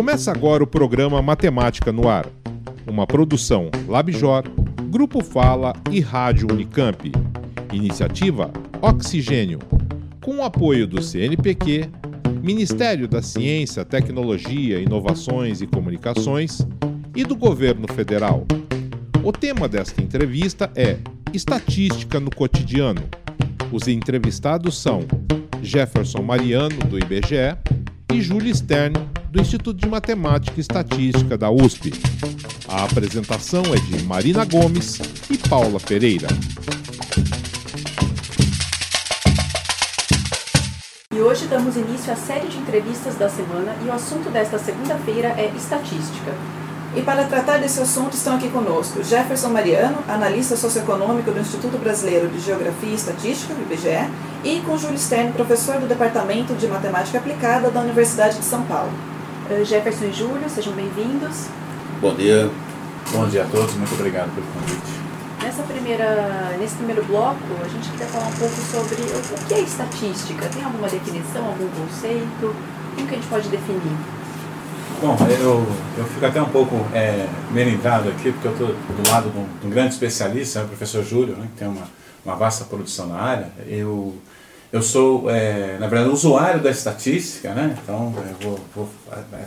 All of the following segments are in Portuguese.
Começa agora o programa Matemática no Ar, uma produção LabJor, Grupo Fala e Rádio Unicamp. Iniciativa Oxigênio, com o apoio do CNPq, Ministério da Ciência, Tecnologia, Inovações e Comunicações e do Governo Federal. O tema desta entrevista é Estatística no Cotidiano. Os entrevistados são Jefferson Mariano, do IBGE, e Júlia Stern, do Instituto de Matemática e Estatística da USP. A apresentação é de Marina Gomes e Paula Pereira. E hoje damos início à série de entrevistas da semana e o assunto desta segunda-feira é estatística. E para tratar desse assunto estão aqui conosco Jefferson Mariano, analista socioeconômico do Instituto Brasileiro de Geografia e Estatística, IBGE, e com Júlio Stern, professor do Departamento de Matemática Aplicada da Universidade de São Paulo. Uh, Jefferson e Júlio, sejam bem-vindos. Bom dia. Bom dia a todos, muito obrigado pelo convite. Nessa primeira, nesse primeiro bloco, a gente queria falar um pouco sobre o que é estatística. Tem alguma definição, algum conceito? Como que a gente pode definir? Bom, eu, eu fico até um pouco é, melindado aqui, porque eu estou do lado de um, de um, grande especialista, o professor Júlio, né, que tem uma, uma vasta produção na área. Eu, eu sou, é, na verdade, usuário da estatística, né? então vou, vou,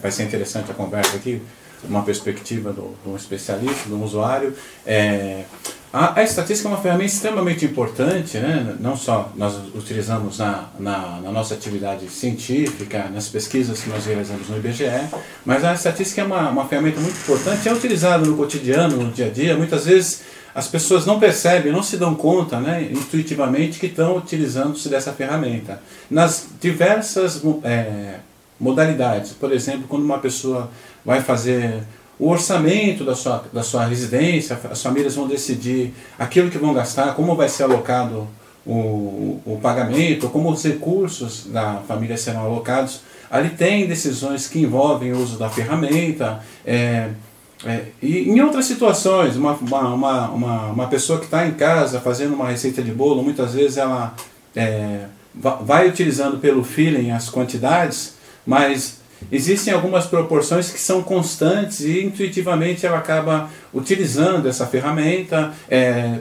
vai ser interessante a conversa aqui, uma perspectiva do, de um especialista, de um usuário. É, a, a, estatística é uma ferramenta extremamente importante, né? não só nós utilizamos na, na, na, nossa atividade científica, nas pesquisas que nós realizamos no IBGE, mas a estatística é uma, uma ferramenta muito importante, é utilizada no cotidiano, no dia a dia. Muitas vezes as pessoas não percebem, não se dão conta né, intuitivamente que estão utilizando-se dessa ferramenta. Nas diversas é, modalidades, por exemplo, quando uma pessoa vai fazer o orçamento da sua, da sua residência, as famílias vão decidir aquilo que vão gastar, como vai ser alocado o, o pagamento, como os recursos da família serão alocados. Ali tem decisões que envolvem o uso da ferramenta. É, é, e em outras situações, uma, uma, uma, uma pessoa que está em casa fazendo uma receita de bolo, muitas vezes ela é, vai utilizando pelo feeling as quantidades, mas existem algumas proporções que são constantes e intuitivamente ela acaba utilizando essa ferramenta. É,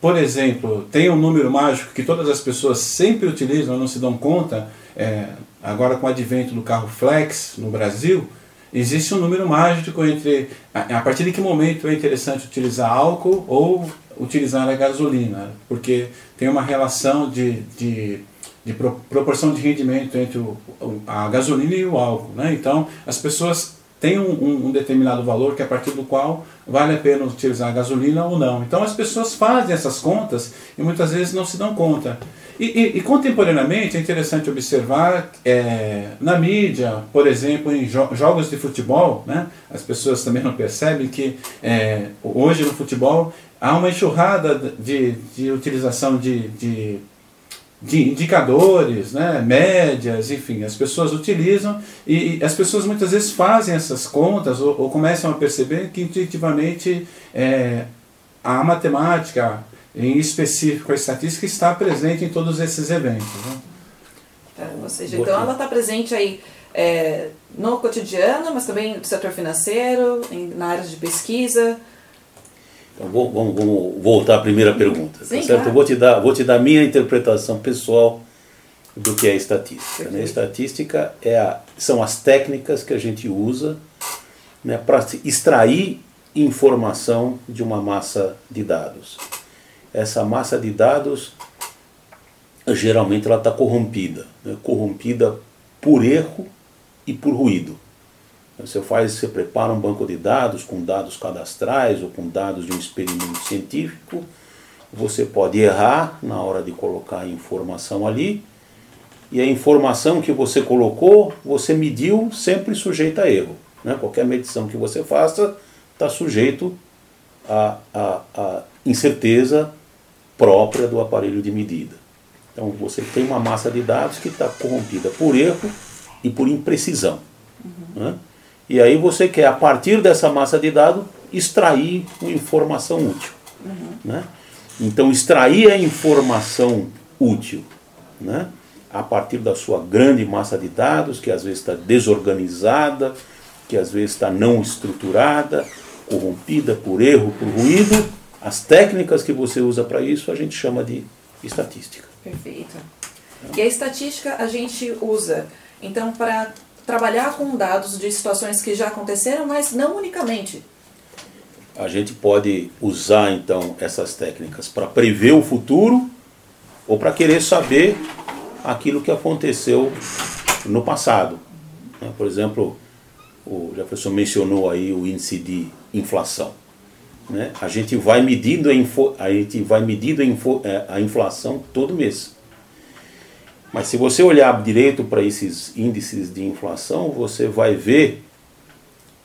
por exemplo, tem um número mágico que todas as pessoas sempre utilizam, não se dão conta, é, agora com o advento do carro flex no Brasil, existe um número mágico entre a, partir de que momento é interessante utilizar álcool ou utilizar a gasolina, porque tem uma relação de, de de pro, proporção de rendimento entre o, a gasolina e o álcool. Né? Então, as pessoas um, um, um, determinado valor que é a partir do qual vale a pena utilizar a gasolina ou não. Então, as pessoas fazem essas contas e muitas vezes não se dão conta. E, e, e contemporaneamente é interessante observar é, na mídia, por exemplo, em jo jogos de futebol, né? as pessoas também não percebem que é, hoje no futebol há uma enxurrada de, de utilização de, de de indicadores, né, médias, enfim, as pessoas utilizam e, as pessoas muitas vezes fazem essas contas ou, ou começam a perceber que intuitivamente é, a matemática, em específico a estatística, está presente em todos esses eventos. Né? É, ou seja, então ela está presente aí é, no cotidiano, mas também no setor financeiro, em, na área de pesquisa, então, vamos, vamos, voltar à primeira pergunta, tá Sim, tá certo? Claro. Eu vou te dar, vou te dar minha interpretação pessoal do que é estatística. Né? Estatística é a, são as técnicas que a gente usa né, para extrair informação de uma massa de dados. Essa massa de dados geralmente ela está corrompida, né? corrompida por erro e por ruído. Você faz, você prepara um banco de dados com dados cadastrais ou com dados de um experimento científico. Você pode errar na hora de colocar a informação ali. E a informação que você colocou, você mediu sempre sujeita a erro. Né? Qualquer medição que você faça está sujeito à, à, à incerteza própria do aparelho de medida. Então você tem uma massa de dados que está corrompida por erro e por imprecisão. Uhum. Né? E aí você quer, a partir dessa massa de dados, extrair uma informação útil. Uhum. Né? Então, extrair a informação útil né? a partir da sua grande massa de dados, que às vezes está desorganizada, que às vezes está não estruturada, corrompida por erro, por ruído, as técnicas que você usa para isso a gente chama de estatística. Perfeito. E a estatística a gente usa, então, para trabalhar com dados de situações que já aconteceram, mas não unicamente. A gente pode usar, então, essas técnicas para prever o futuro ou para querer saber aquilo que aconteceu no passado. Né? Por exemplo, o Jefferson mencionou aí o índice de inflação. Né? A gente vai medindo a, info, a, gente vai medindo a, info, é, a inflação todo mês. Mas se você olhar direito para esses índices de inflação, você vai ver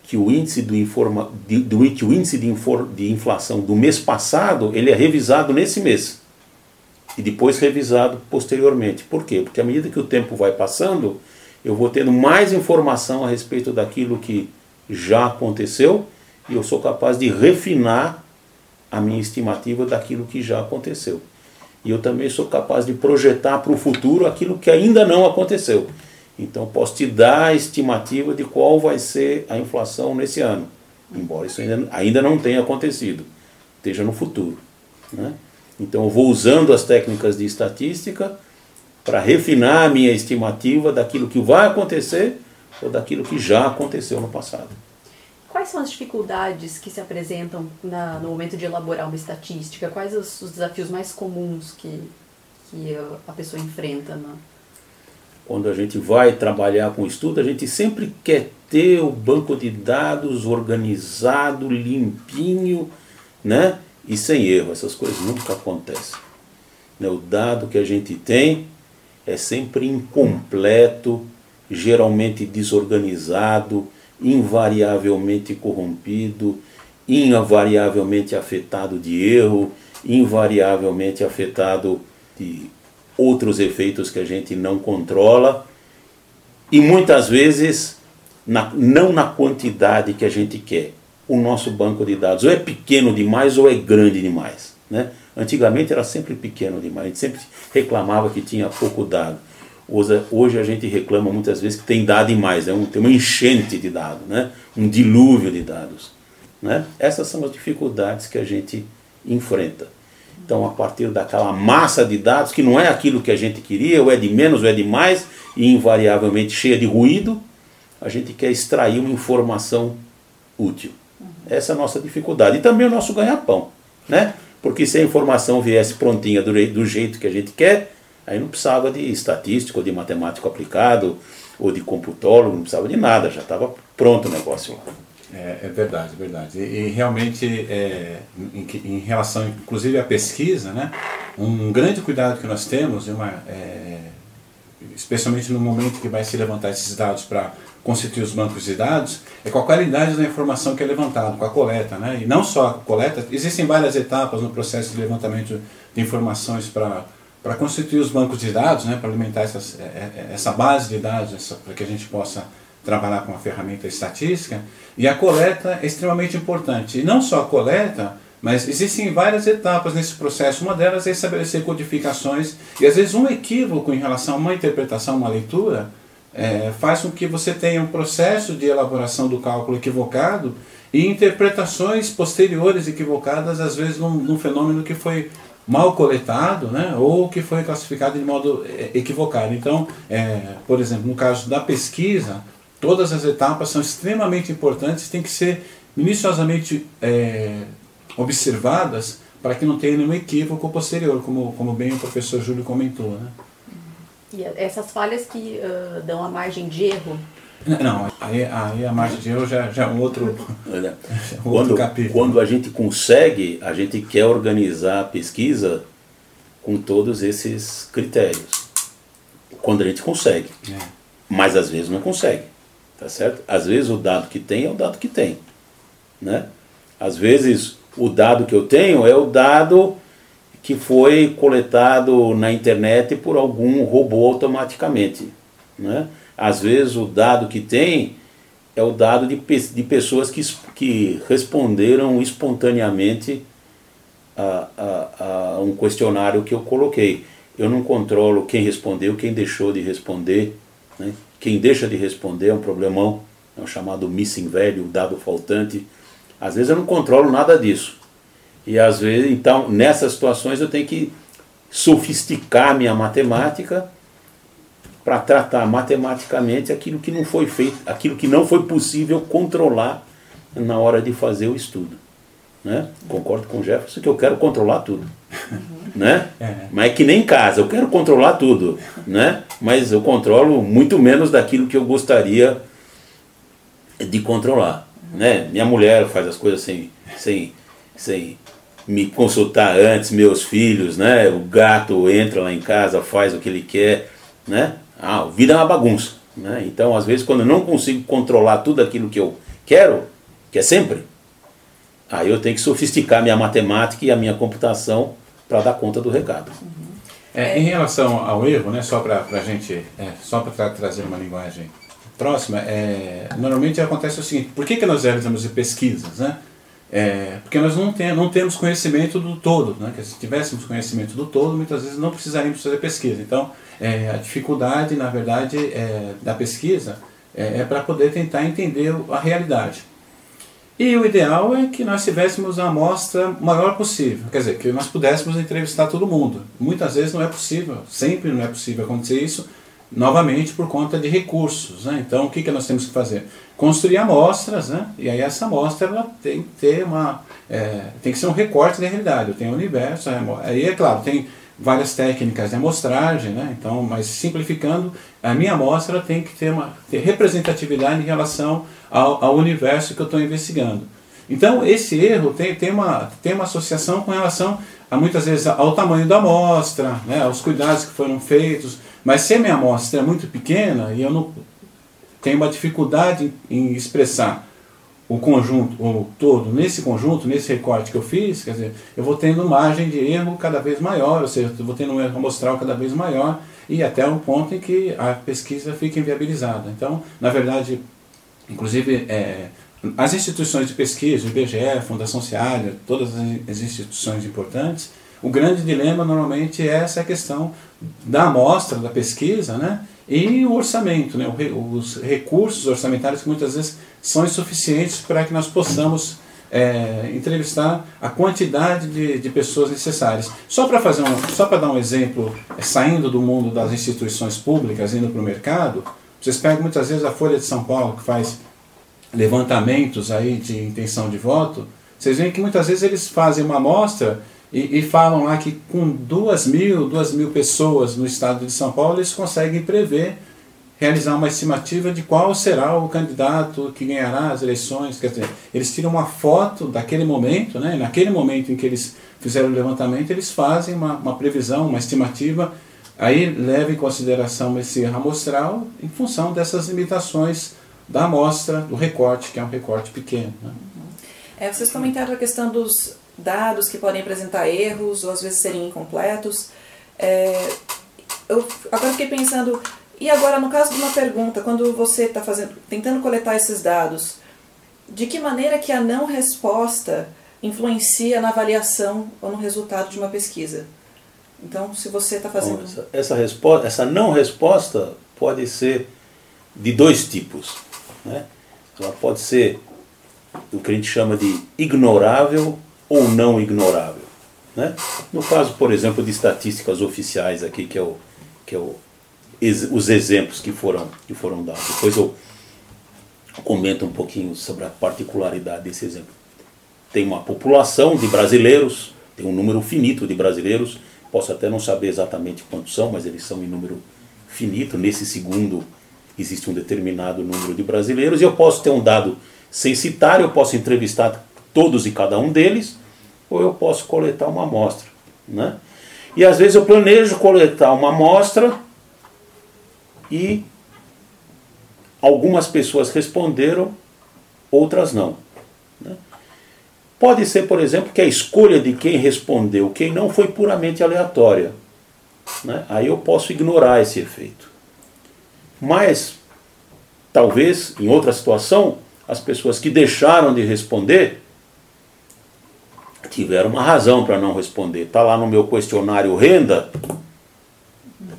que o índice, do informa, de, do, o índice de, infor, de inflação do mês passado ele é revisado nesse mês e depois revisado posteriormente. Por quê? Porque à medida que o tempo vai passando, eu vou tendo mais informação a respeito daquilo que já aconteceu e eu sou capaz de refinar a minha estimativa daquilo que já aconteceu. E eu também sou capaz de projetar para o futuro aquilo que ainda não aconteceu. Então posso te dar a estimativa de qual vai ser a inflação nesse ano, embora isso ainda, ainda não tenha acontecido, esteja no futuro. Né? Então eu vou usando as técnicas de estatística para refinar a minha estimativa daquilo que vai acontecer ou daquilo que já aconteceu no passado. Quais são as dificuldades que se apresentam na, no momento de elaborar uma estatística? Quais os, os desafios mais comuns que, que a pessoa enfrenta? Né? Quando a gente vai trabalhar com estudo, a gente sempre quer ter o banco de dados organizado, limpinho, né? E sem erro. Essas coisas nunca acontecem. Né? O dado que a gente tem é sempre incompleto, geralmente desorganizado, invariavelmente corrompido, invariavelmente afetado de erro, invariavelmente afetado de outros efeitos que a gente não controla e muitas vezes na, não na quantidade que a gente quer. O nosso banco de dados ou é pequeno demais ou é grande demais. Né? Antigamente era sempre pequeno demais, a gente sempre reclamava que tinha pouco dado. Hoje, hoje a gente reclama muitas vezes que tem dado demais, é um, tem uma enchente de dados, né? um dilúvio de dados. Né? Essas são as dificuldades que a gente enfrenta. Então, a partir daquela massa de dados, que não é aquilo que a gente queria, ou é de menos ou é de mais, e invariavelmente cheia de ruído, a gente quer extrair uma informação útil. Essa é a nossa dificuldade. E também o nosso ganha-pão. Né? Porque se a informação viesse prontinha do, do jeito que a gente quer, Aí não precisava de estatístico, de matemático aplicado, ou de computólogo, não precisava de nada, já estava pronto o negócio lá. É, é verdade, é verdade. E, e realmente, é, em, em, relação inclusive à pesquisa, né, um grande cuidado que nós temos, uma, é, especialmente no momento que vai se levantar esses dados para constituir os bancos de dados, é com a qualidade da informação que é levantada, com a coleta. Né? E não só a coleta, existem várias etapas no processo de levantamento de informações para para constituir os bancos de dados, né, para alimentar essas, é, é, essa base de dados, para que a gente possa trabalhar com a ferramenta estatística, e a coleta é extremamente importante. E não só a coleta, mas existem várias etapas nesse processo. Uma delas é estabelecer codificações, e às vezes um equívoco em relação a uma interpretação, uma leitura, é, faz com que você tenha um processo de elaboração do cálculo equivocado e interpretações posteriores equivocadas, às vezes num, num fenômeno que foi mal coletado, né, ou que foi classificado de modo é, equivocado. Então, é, por exemplo, no caso da pesquisa, todas as etapas são extremamente importantes, têm que ser minuciosamente é, observadas para que não tenha nenhum equívoco posterior, como, como bem o professor Júlio comentou. Né? E essas falhas que uh, dão a margem de erro não, aí, aí a margem de erro já, já é um outro, Olha, outro quando, capítulo. Quando a gente consegue, a gente quer organizar a pesquisa com todos esses critérios. Quando a gente consegue. É. Mas às vezes não consegue. Tá certo? Às vezes o dado que tem é o dado que tem. Né? Às vezes o dado que eu tenho é o dado que foi coletado na internet por algum robô automaticamente. Né? Às vezes o dado que tem é o dado de, de pessoas que, que responderam espontaneamente a, a, a um questionário que eu coloquei. Eu não controlo quem respondeu, quem deixou de responder. Né? Quem deixa de responder é um problemão. é o chamado missing value, o dado faltante. Às vezes eu não controlo nada disso. E às vezes, então, nessas situações eu tenho que sofisticar minha matemática para tratar matematicamente aquilo que não foi feito, aquilo que não foi possível controlar na hora de fazer o estudo. Né? Concordo com o Jefferson que eu quero controlar tudo. Né? É. Mas é que nem em casa, eu quero controlar tudo. Né? Mas eu controlo muito menos daquilo que eu gostaria de controlar. Né? Minha mulher faz as coisas sem, sem, sem me consultar antes, meus filhos, né? O gato entra lá em casa, faz o que ele quer, né? Ah, vida é uma bagunça, né? Então, às vezes, quando eu não consigo controlar tudo aquilo que eu quero, que é sempre, aí eu tenho que sofisticar minha matemática e a minha computação para dar conta do recado. É, em relação ao erro, né? Só para a gente, é, só para tra trazer uma linguagem próxima, é, normalmente acontece o seguinte: por que, que nós realizamos pesquisas, né? É, porque nós não, tem, não temos conhecimento do todo, né? que se tivéssemos conhecimento do todo, muitas vezes não precisaríamos fazer pesquisa. Então, é, a dificuldade, na verdade, é, da pesquisa é, é para poder tentar entender a realidade. E o ideal é que nós tivéssemos a amostra maior possível, quer dizer, que nós pudéssemos entrevistar todo mundo. Muitas vezes não é possível, sempre não é possível acontecer isso, novamente por conta de recursos. Né? Então, o que, que nós temos que fazer? Construir amostras, né? e aí essa amostra ela tem que ter uma. É, tem que ser um recorte da realidade. Eu tenho o universo, aí é claro, tem várias técnicas de amostragem, né? então, mas simplificando, a minha amostra tem que ter uma ter representatividade em relação ao, ao universo que eu estou investigando. Então, esse erro tem, tem, uma, tem uma associação com relação a muitas vezes ao tamanho da amostra, né, aos cuidados que foram feitos, mas se a minha amostra é muito pequena e eu não tenho uma dificuldade em expressar o conjunto, o todo, nesse conjunto, nesse recorte que eu fiz, quer dizer, eu vou tendo margem de erro cada vez maior, ou seja, eu vou tendo um erro amostral cada vez maior e até um ponto em que a pesquisa fica inviabilizada. Então, na verdade, inclusive, é, as instituições de pesquisa, o IBGE, Fundação Seara, todas as instituições importantes, o grande dilema normalmente é essa questão da amostra, da pesquisa, né? e o orçamento, né? os recursos orçamentários que muitas vezes são insuficientes para que nós possamos é, entrevistar a quantidade de, de pessoas necessárias. Só para fazer um, só para dar um exemplo, é, saindo do mundo das instituições públicas, indo para o mercado, vocês pegam muitas vezes a Folha de São Paulo que faz levantamentos aí de intenção de voto, vocês veem que muitas vezes eles fazem uma amostra e, e, falam lá que com duas mil, duas mil pessoas no estado de São Paulo, eles conseguem prever, realizar uma estimativa de qual será o candidato que ganhará as eleições. Quer dizer, eles tiram uma foto daquele momento, né? naquele momento em que eles fizeram o levantamento, eles fazem uma, uma previsão, uma estimativa, aí leva em consideração esse amostral em função dessas limitações da amostra, do recorte, que é um recorte pequeno. Né? É, vocês comentaram a questão dos dados que podem apresentar erros ou às vezes serem incompletos. É, eu agora fiquei pensando, e agora no caso de uma pergunta, quando você está fazendo, tentando coletar esses dados, de que maneira que a não resposta influencia na avaliação ou no resultado de uma pesquisa? Então, se você está fazendo. Bom, essa, essa, resposta, essa não resposta pode ser de dois tipos. Né? Ela pode ser o que a gente chama de ignorável ou não ignorável. Né? No caso, por exemplo, de estatísticas oficiais aqui, que é, o, que é o, os exemplos que foram, que foram dados. Depois eu comento um pouquinho sobre a particularidade desse exemplo. Tem uma população de brasileiros, tem um número finito de brasileiros, posso até não saber exatamente quantos são, mas eles são em número finito. Nesse segundo existe um determinado número de brasileiros, e eu posso ter um dado censitário, eu posso entrevistar todos e cada um deles, ou eu posso coletar uma amostra. Né? E às vezes eu planejo coletar uma amostra e algumas pessoas responderam, outras não. Né? Pode ser, por exemplo, que a escolha de quem respondeu, quem não, foi puramente aleatória. Né? Aí eu posso ignorar esse efeito. Mas, talvez, em outra situação, as pessoas que deixaram de responder tiveram uma razão para não responder. Está lá no meu questionário renda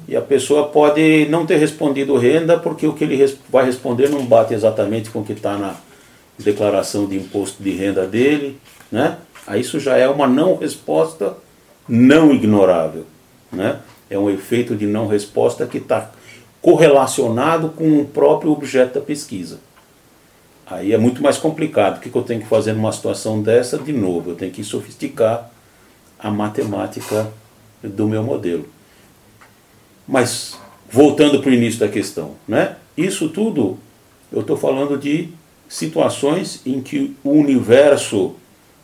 E a pessoa pode não ter respondido renda porque o que ele vai responder não bate exatamente com o que está na declaração de imposto de renda dele, né? Aí isso já é uma não resposta não ignorável, né? É um efeito de não resposta que está correlacionado com o próprio objeto da pesquisa. Aí é muito mais complicado. O que eu tenho que fazer numa situação dessa? De novo, eu tenho que sofisticar a matemática do meu modelo. Mas, voltando para o início da questão, né? isso tudo eu estou falando de situações em que o universo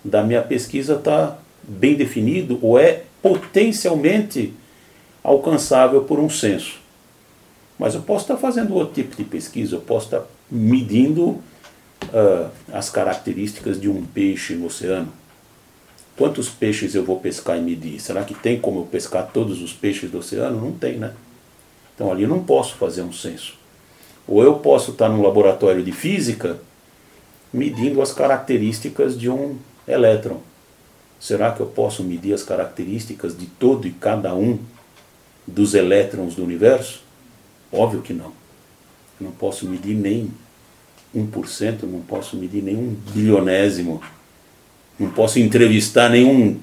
da minha pesquisa está bem definido ou é potencialmente alcançável por um censo. Mas eu posso estar fazendo outro tipo de pesquisa, eu posso estar medindo uh, as características de um peixe no oceano. Quantos peixes eu vou pescar e medir? Será que tem como eu pescar todos os peixes do oceano? Não tem, né? Então ali eu não posso fazer um censo. Ou eu posso estar num laboratório de física medindo as características de um elétron. Será que eu posso medir as características de todo e cada um dos elétrons do universo? Óbvio que não. Eu não posso medir nem 1%, não posso medir nenhum bilionésimo, não posso entrevistar nenhum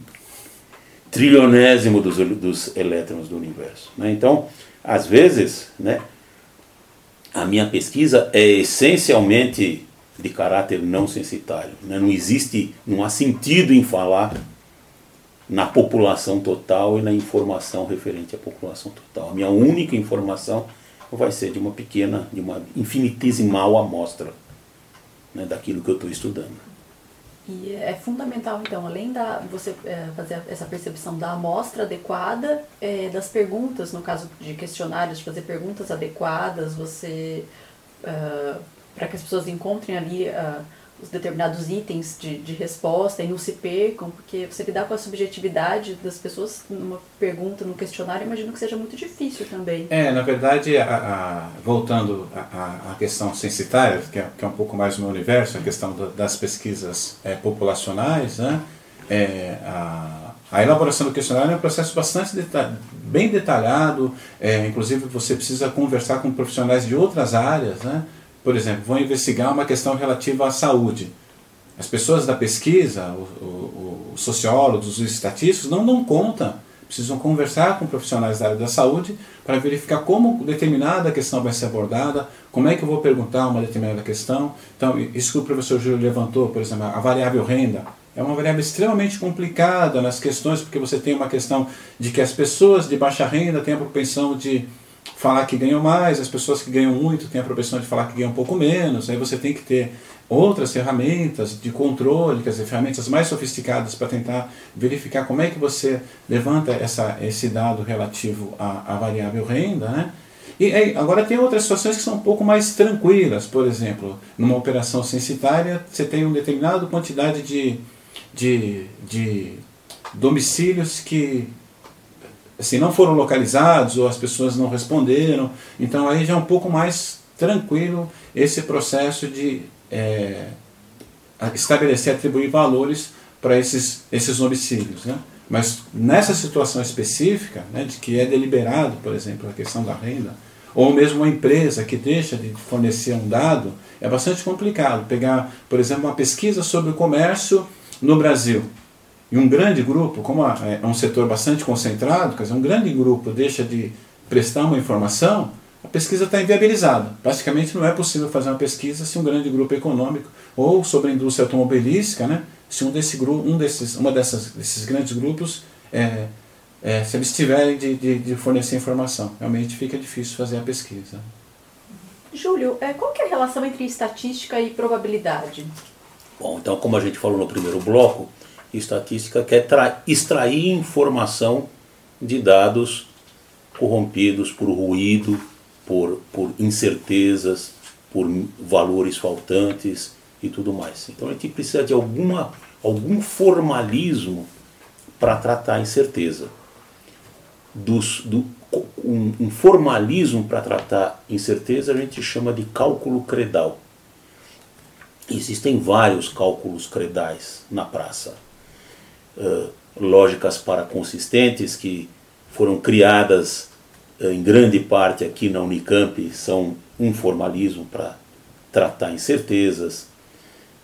trilionésimo dos, dos elétrons do universo. Né? Então, às vezes, né, a minha pesquisa é essencialmente de caráter não censitário. Né? Não existe, não há sentido em falar na população total e na informação referente à população total. A minha única informação vai ser de uma pequena, de uma infinitesimal amostra né, daquilo que eu estou estudando. E é fundamental, então, além da você é, fazer essa percepção da amostra adequada, é, das perguntas, no caso de questionários, de fazer perguntas adequadas, você uh, para que as pessoas encontrem ali uh, os determinados itens de, de resposta e não se percam, porque você lidar com a subjetividade das pessoas numa pergunta, num questionário, imagino que seja muito difícil também. É, na verdade, a, a, voltando à questão censitária, que é, que é, um pouco mais o meu universo, a questão do, das pesquisas é, populacionais, né? É, a, a elaboração do questionário é um processo bastante bem detalhado, é, inclusive você precisa conversar com profissionais de outras áreas, né? Por exemplo, vão investigar uma questão relativa à saúde. As pessoas da pesquisa, os sociólogos, os estatísticos, não dão conta. Precisam conversar com profissionais da área da saúde para verificar como determinada questão vai ser abordada, como é que eu vou perguntar uma determinada questão. Então, isso que o professor Júlio levantou, por exemplo, a variável renda, é uma variável extremamente complicada nas questões, porque você tem uma questão de que as pessoas de baixa renda têm a propensão de falar que ganham mais, as pessoas que ganham muito têm a propensão de falar que ganham um pouco menos, aí você tem que ter outras ferramentas de controle, quer dizer, ferramentas mais sofisticadas para tentar verificar como é que você levanta essa, esse dado relativo à, à variável renda, né? E aí, agora tem outras situações que são um pouco mais tranquilas, por exemplo, numa operação censitária, você tem uma determinada quantidade de, de, de domicílios que assim, não foram localizados ou as pessoas não responderam. Então aí já é um pouco mais tranquilo esse processo de é, estabelecer, atribuir valores para esses, esses domicílios. Né? Mas nessa situação específica, né, de que é deliberado, por exemplo, a questão da renda, ou mesmo uma empresa que deixa de fornecer um dado, é bastante complicado. Pegar, por exemplo, uma pesquisa sobre o comércio no Brasil e um grande grupo, como é um setor bastante concentrado, quer dizer, um grande grupo deixa de prestar uma informação, a pesquisa está inviabilizada. Basicamente não é possível fazer uma pesquisa se um grande grupo econômico, ou sobre a indústria automobilística, né, se um, desse grupo, um desses, uma dessas, desses grandes grupos é, é, se eles tiverem de, de, de, fornecer informação. Realmente fica difícil fazer a pesquisa. Júlio, é, qual é a relação entre estatística e probabilidade? Bom, então como a gente falou no primeiro bloco, estatística quer extrair informação de dados corrompidos por ruído, por, por incertezas, por valores faltantes e tudo mais. Então a gente precisa de alguma, algum formalismo para tratar a incerteza. Dos, do, um, um formalismo para tratar incerteza a gente chama de cálculo credal. Existem vários cálculos credais na praça uh, lógicas para consistentes que foram criadas em grande parte aqui na Unicamp, são um formalismo para tratar incertezas.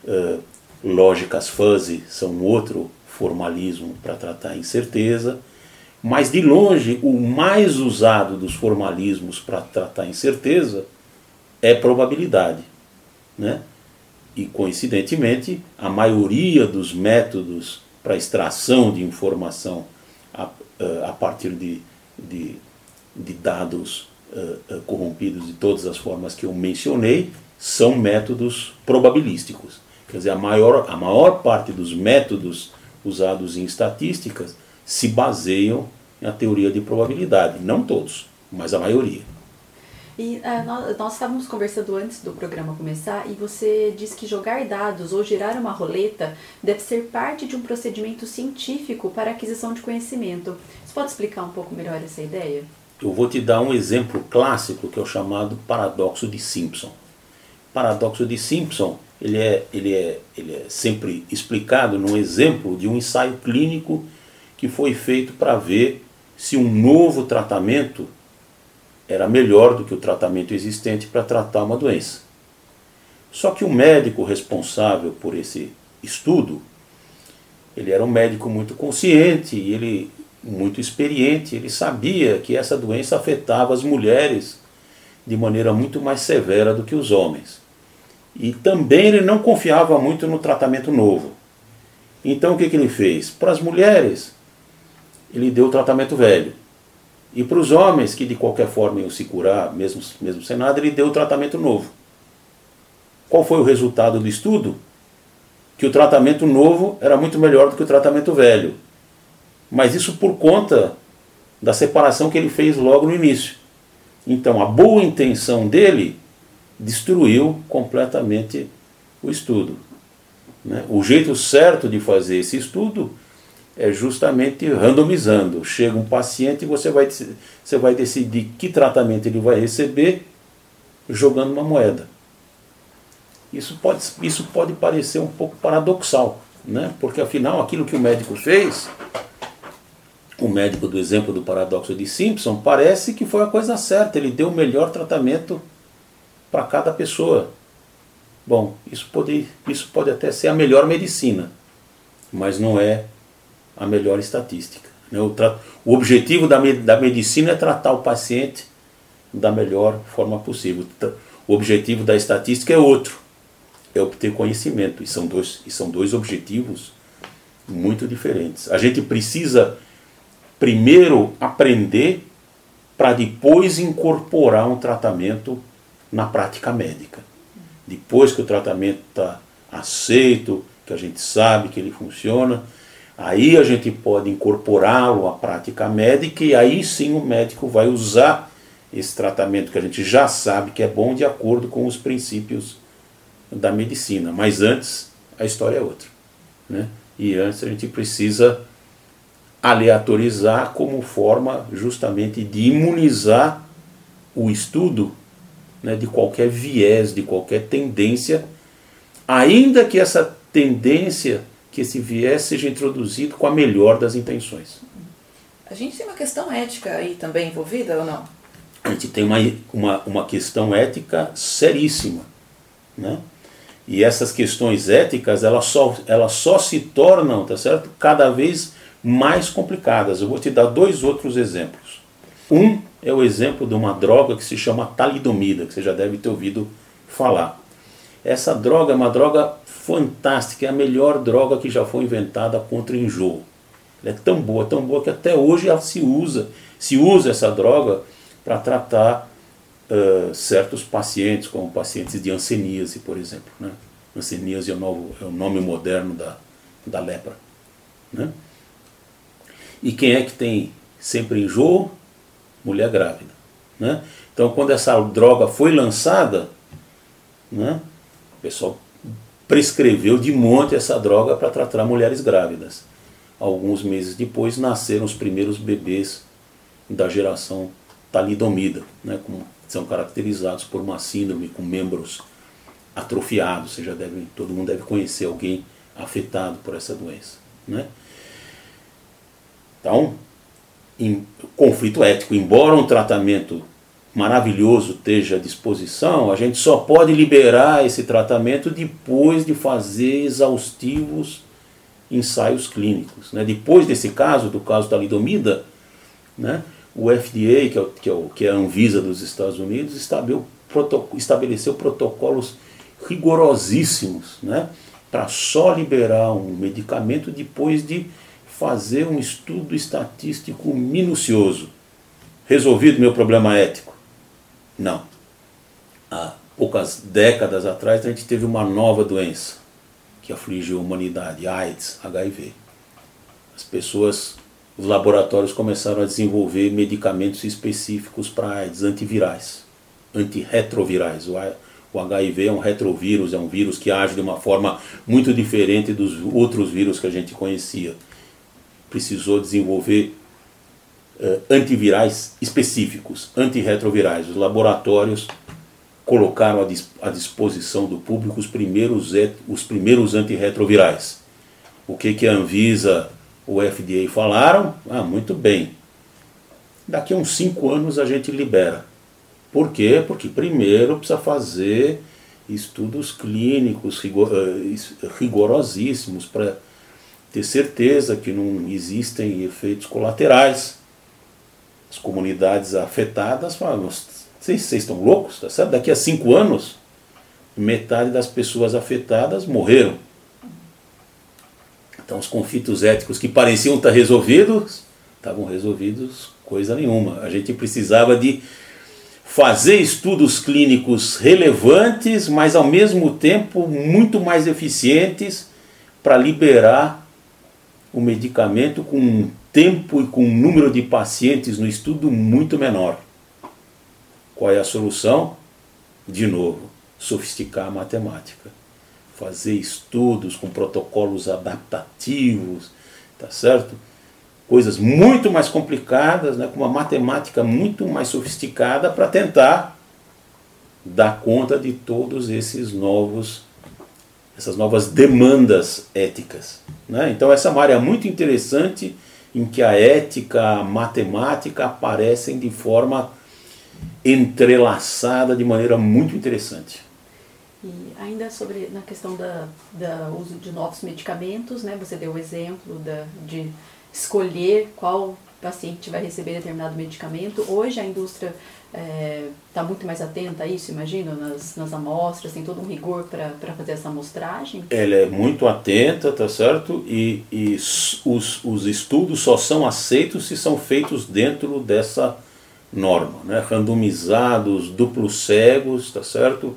Uh, lógicas fuzzy são outro formalismo para tratar incerteza. Mas de longe, o mais usado dos formalismos para tratar incerteza é probabilidade. Né? E coincidentemente, a maioria dos métodos para extração de informação a, eh, a partir de, de, de dados uh, corrompidos de todas as formas que eu mencionei são métodos probabilísticos. Quer dizer, a maior, a maior parte dos métodos usados em estatísticas se baseiam na teoria de probabilidade. Não todos, mas a maioria. E uh, nós, nós, estávamos conversando antes do programa começar e você disse que jogar dados ou girar uma roleta deve ser parte de um procedimento científico para aquisição de conhecimento. Você pode explicar um pouco melhor essa ideia? Eu vou te dar um exemplo clássico que é o chamado paradoxo de Simpson. paradoxo de Simpson ele é, ele é, ele é sempre explicado num exemplo de um ensaio clínico que foi feito para ver se um novo tratamento era melhor do que o tratamento existente para tratar uma doença. Só que o médico responsável por esse estudo, ele era um médico muito consciente e ele muito experiente, ele sabia que essa doença afetava as mulheres de maneira muito mais severa do que os homens. E também ele não confiava muito no tratamento novo. Então o que, que ele fez? Para as mulheres, ele deu o tratamento velho. E para os homens que de qualquer forma iam se curar, mesmo, mesmo sem nada, ele deu o tratamento novo. Qual foi o resultado do estudo? Que o tratamento novo era muito melhor do que o tratamento velho. Mas isso por conta da separação que ele fez logo no início. Então a boa intenção dele destruiu completamente o estudo. Né? O jeito certo de fazer esse estudo é justamente randomizando. Chega um paciente e você vai, você vai decidir que tratamento ele vai receber jogando uma moeda. Isso pode, isso pode parecer um pouco paradoxal, né? porque afinal aquilo que o médico fez, o médico do exemplo do paradoxo de Simpson, parece que foi a coisa certa, ele deu o melhor tratamento para cada pessoa. Bom, isso pode, isso pode até ser a melhor medicina, mas não é a melhor estatística. Né? O, o objetivo da, da medicina é tratar o paciente da melhor forma possível. O objetivo da estatística é outro, é obter conhecimento. E são dois, e são dois objetivos muito diferentes. A gente precisa primeiro aprender para depois incorporar um tratamento na prática médica. Depois que o tratamento está aceito, que a gente sabe que ele funciona, Aí a gente pode incorporá-lo à prática médica e aí sim o médico vai usar esse tratamento que a gente já sabe que é bom de acordo com os princípios da medicina. Mas antes a história é outra. Né? E antes a gente precisa aleatorizar como forma justamente de imunizar o estudo né, de qualquer viés, de qualquer tendência, ainda que essa tendência que esse viés seja introduzido com a melhor das intenções. A gente tem uma questão ética aí também envolvida ou não? A gente tem uma, uma, uma questão ética seríssima. Né? E essas questões éticas elas só, elas só se tornam tá certo? cada vez mais complicadas. Eu vou te dar dois outros exemplos. Um é o exemplo de uma droga que se chama talidomida, que você já deve ter ouvido falar. Essa droga é uma droga fantástica, é a melhor droga que já foi inventada contra enjoo. Ela é tão boa, tão boa que até hoje ela se usa, se usa essa droga para tratar uh, certos pacientes, como pacientes de anseníase, por exemplo. Né? Anseníase é o, novo, é o nome moderno da, da lepra. Né? E quem é que tem sempre enjoo? Mulher grávida. Né? Então, quando essa droga foi lançada, né, o pessoal prescreveu de monte essa droga para tratar mulheres grávidas. Alguns meses depois nasceram os primeiros bebês da geração talidomida, né, são caracterizados por uma síndrome com membros atrofiados. Você já deve, todo mundo deve conhecer alguém afetado por essa doença. Né? Então, em conflito ético. Embora um tratamento maravilhoso esteja à disposição, a gente só pode liberar esse tratamento depois de fazer exaustivos ensaios clínicos. Né? Depois desse caso, do caso da lidomida, né, o FDA, que é, o, que, é o, que é a Anvisa dos Estados Unidos, estabeleceu, estabeleceu protocolos rigorosíssimos né, para só liberar um medicamento depois de fazer um estudo estatístico minucioso. Resolvido meu problema ético? Não. Há poucas décadas atrás a gente teve uma nova doença que afligiu a humanidade, AIDS, HIV. As pessoas, os laboratórios começaram a desenvolver medicamentos específicos para AIDS, antivirais, antirretrovirais. O HIV é um retrovírus, é um vírus que age de uma forma muito diferente dos outros vírus que a gente conhecia precisou desenvolver uh, antivirais específicos, antirretrovirais. Os laboratórios colocaram à, dis à disposição do público os primeiros, os primeiros antirretrovirais. O que, que a Anvisa, o FDA falaram? Ah, muito bem. Daqui a uns cinco anos a gente libera. Por quê? Porque primeiro precisa fazer estudos clínicos rigor, rigorosíssimos para ter certeza que não existem efeitos colaterais. As comunidades afetadas falam, vocês, vocês estão loucos? Tá certo? Daqui a cinco anos, metade das pessoas afetadas morreram. Então os conflitos éticos que pareciam estar resolvidos, estavam resolvidos coisa nenhuma. A gente precisava de fazer estudos clínicos relevantes, mas ao mesmo tempo muito mais eficientes para liberar o medicamento com um tempo e com um número de pacientes no estudo muito menor. Qual é a solução? De novo, sofisticar a matemática. Fazer estudos com protocolos adaptativos, tá certo? Coisas muito mais complicadas, né, com uma matemática muito mais sofisticada para tentar dar conta de todos esses novos essas novas demandas éticas. Né? Então essa é uma área muito interessante em que a ética, a matemática aparecem de forma entrelaçada de maneira muito interessante. E ainda sobre na questão da, da uso de novos medicamentos, né? Você deu o exemplo da, de escolher qual paciente vai receber determinado medicamento. Hoje a indústria está é, tá muito mais atenta a isso, imagino, nas, nas amostras, tem todo um rigor para fazer essa amostragem? Ela é muito atenta, tá certo? E, e os, os estudos só são aceitos se são feitos dentro dessa norma, né? randomizados, duplos cegos, tá certo?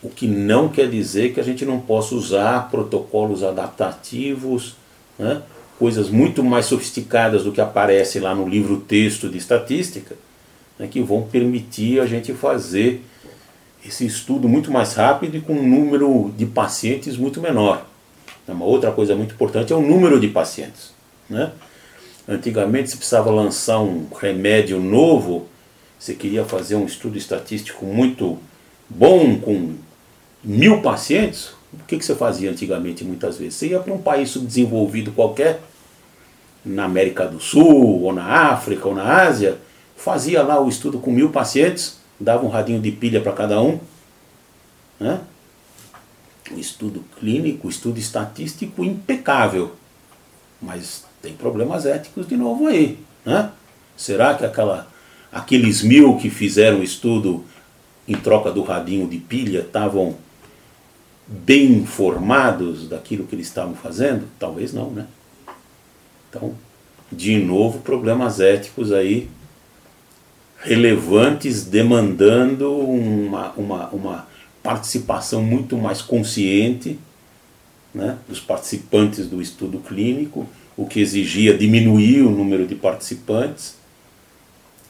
O que não quer dizer que a gente não possa usar protocolos adaptativos, né? coisas muito mais sofisticadas do que aparece lá no livro texto de estatística, né, que vão permitir a gente fazer esse estudo muito mais rápido e com um número de pacientes muito menor. Uma outra coisa muito importante é o número de pacientes. Né? Antigamente se precisava lançar um remédio novo, você queria fazer um estudo estatístico muito bom com mil pacientes, o que, que você fazia antigamente muitas vezes? Você ia para um país subdesenvolvido qualquer, na América do Sul, ou na África, ou na Ásia, fazia lá o estudo com mil pacientes, dava um radinho de pilha para cada um. Né? O estudo clínico, o estudo estatístico impecável. Mas tem problemas éticos de novo aí. Né? Será que aquela, aqueles mil que fizeram o estudo em troca do radinho de pilha estavam bem informados daquilo que eles estavam fazendo? Talvez não, né? Então, de novo, problemas éticos aí relevantes, demandando uma, uma, uma participação muito mais consciente né, dos participantes do estudo clínico, o que exigia diminuir o número de participantes.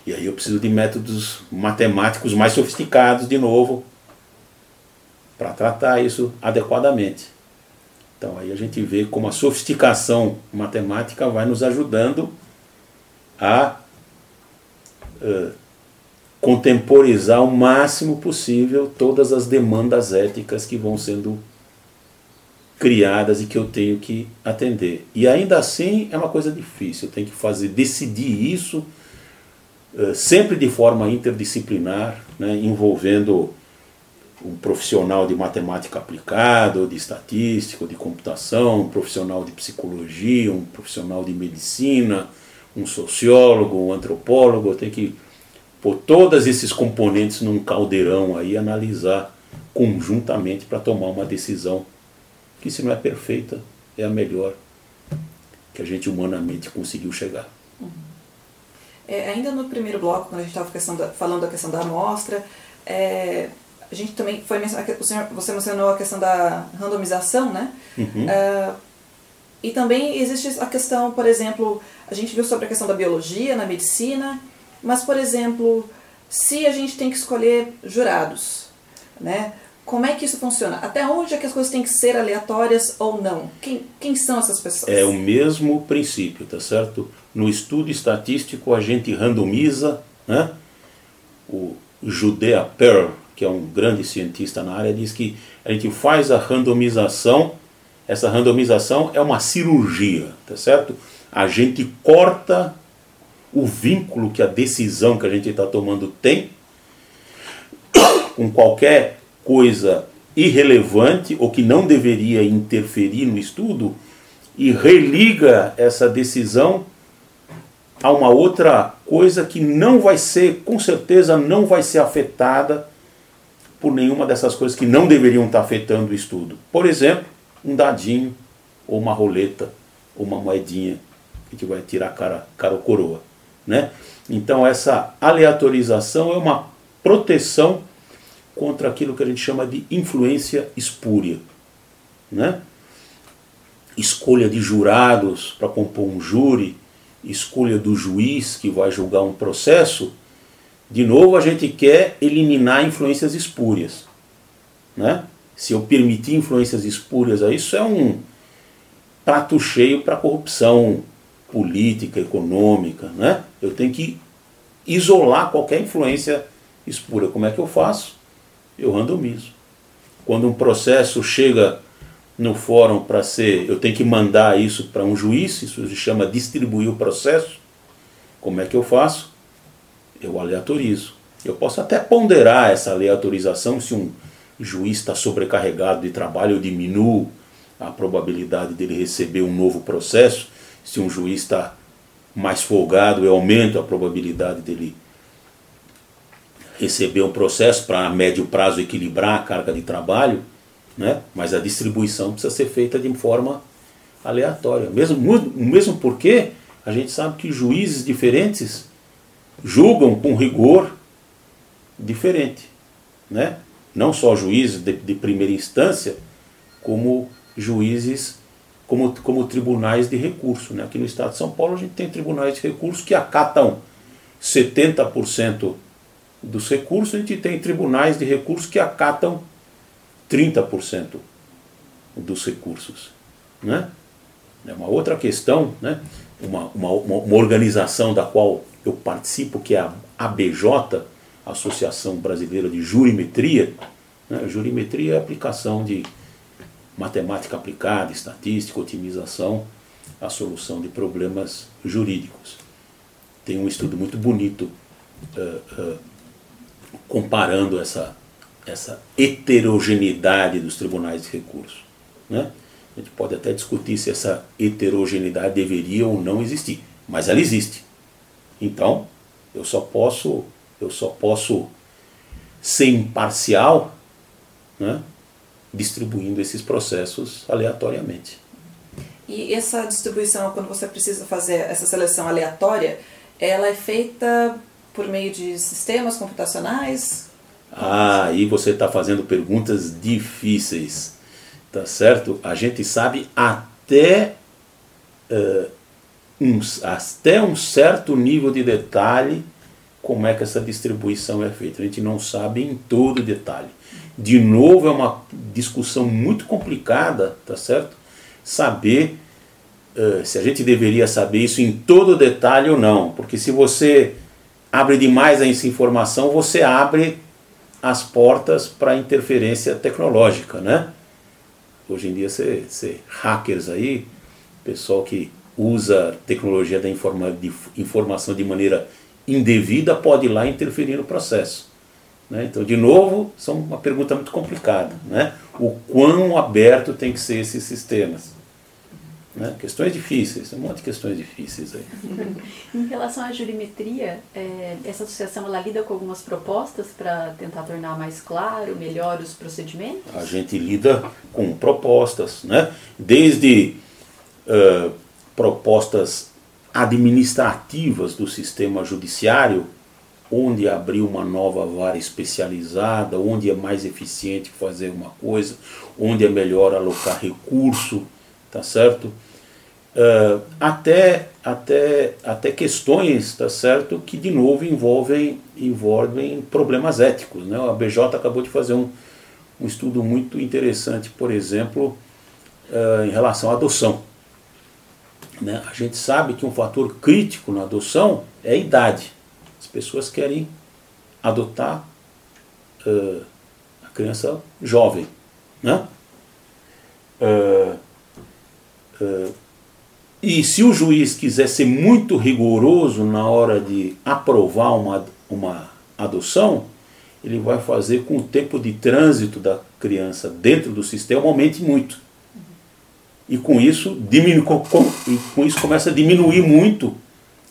E aí eu preciso de métodos matemáticos mais sofisticados, de novo, para tratar isso adequadamente. Então aí a gente vê como a sofisticação matemática vai nos ajudando a uh, contemporizar o máximo possível todas as demandas éticas que vão sendo criadas e que eu tenho que atender. E ainda assim é uma coisa difícil, eu tenho que fazer, decidir isso uh, sempre de forma interdisciplinar, né, envolvendo um profissional de matemática aplicada, de estatística, de computação, um profissional de psicologia, um profissional de medicina, um sociólogo, um antropólogo, tem que pôr todos esses componentes num caldeirão aí, analisar conjuntamente para tomar uma decisão que se não é perfeita, é a melhor que a gente humanamente conseguiu chegar. Uhum. É, ainda no primeiro bloco, quando a gente estava falando da questão da amostra, é, a gente também foi você mencionou a questão da randomização, né? Uhum. Uh, e também existe a questão, por exemplo, a gente viu sobre a questão da biologia na medicina, mas, por exemplo, se a gente tem que escolher jurados, né? Como é que isso funciona? Até onde é que as coisas têm que ser aleatórias ou não? Quem, quem são essas pessoas? É o mesmo princípio, tá certo? No estudo estatístico a gente randomiza, né? O Judea Pearl, que é um grande cientista na área, diz que a gente faz a randomização, essa randomização é uma cirurgia, tá certo? A gente corta o vínculo que a decisão que a gente está tomando tem com qualquer coisa irrelevante ou que não deveria interferir no estudo e religa essa decisão a uma outra coisa que não vai ser, com certeza, não vai ser afetada por nenhuma dessas coisas que não deveriam estar afetando o estudo. Por exemplo, um dadinho, ou uma roleta, ou uma moedinha, que vai tirar cara, cara ou coroa. Né? Então, essa aleatorização é uma proteção contra aquilo que a gente chama de influência espúria. Né? Escolha de jurados para compor um júri, escolha do juiz que vai julgar um processo de novo, a gente quer eliminar influências espúrias. Né? Se eu permitir influências espúrias, isso é um prato cheio para corrupção política, econômica. Né? Eu tenho que isolar qualquer influência espúria. Como é que eu faço? Eu randomizo. Quando um processo chega no fórum para ser, eu tenho que mandar isso para um juiz, isso se chama distribuir o processo. Como é que eu faço? eu aleatorizo. Eu posso até ponderar essa aleatorização se um juiz está sobrecarregado de trabalho, eu diminuo a probabilidade dele receber um novo processo. Se um juiz está mais folgado, eu aumento a probabilidade dele receber um processo para a médio prazo equilibrar a carga de trabalho, né? mas a distribuição precisa ser feita de forma aleatória. Mesmo, mesmo porque a gente sabe que juízes diferentes julgam com rigor diferente. Né? Não só juízes de, de primeira instância, como juízes, como, como tribunais de recurso. Né? Aqui no estado de São Paulo a gente tem tribunais de recurso que acatam 70% dos recursos, a gente tem tribunais de recurso que acatam 30% dos recursos. Né? É uma outra questão, né? uma, uma, uma organização da qual eu participo, que é a ABJ, Associação Brasileira de Jurimetria. Né? Jurimetria é a aplicação de matemática aplicada, estatística, otimização, a solução de problemas jurídicos. Tem um estudo muito bonito uh, uh, comparando essa, essa heterogeneidade dos tribunais de recursos. Né? A gente pode até discutir se essa heterogeneidade deveria ou não existir, mas ela existe. Então, eu só posso, eu só posso ser imparcial, né, distribuindo esses processos aleatoriamente. E essa distribuição, quando você precisa fazer essa seleção aleatória, ela é feita por meio de sistemas computacionais? Ah, aí você está fazendo perguntas difíceis, tá certo? A gente sabe até uh, um, até um certo nível de detalhe como é que essa distribuição é feita. A gente não sabe em todo detalhe. De novo, é uma discussão muito complicada, tá certo? Saber uh, se a gente deveria saber isso em todo detalhe ou não. Porque se você abre demais essa informação, você abre as portas para interferência tecnológica, né? hoje em dia você hackers aí, pessoal que usa tecnologia da informa, de informação de maneira indevida pode ir lá interferir no processo. Né? Então, de novo, são uma pergunta muito complicada. Né? O quão aberto tem que ser esses sistemas? Né? Questões difíceis, um monte de questões difíceis aí. em relação à jurimetria, é, essa associação ela lida com algumas propostas para tentar tornar mais claro, melhor os procedimentos? A gente lida com propostas, né? desde uh, propostas administrativas do sistema judiciário, onde abrir uma nova vara especializada, onde é mais eficiente fazer uma coisa, onde é melhor alocar recurso, tá certo? Uh, até, até, até questões, tá certo, que de novo envolvem, envolvem problemas éticos. Né? A BJ acabou de fazer um, um estudo muito interessante, por exemplo, uh, em relação à adoção. Né? A gente sabe que um fator crítico na adoção é a idade. As pessoas querem adotar uh, a criança jovem. Né? Uh, uh, e se o juiz quiser ser muito rigoroso na hora de aprovar uma, uma adoção, ele vai fazer com o tempo de trânsito da criança dentro do sistema aumente muito. E com isso, diminui, com, com isso começa a diminuir muito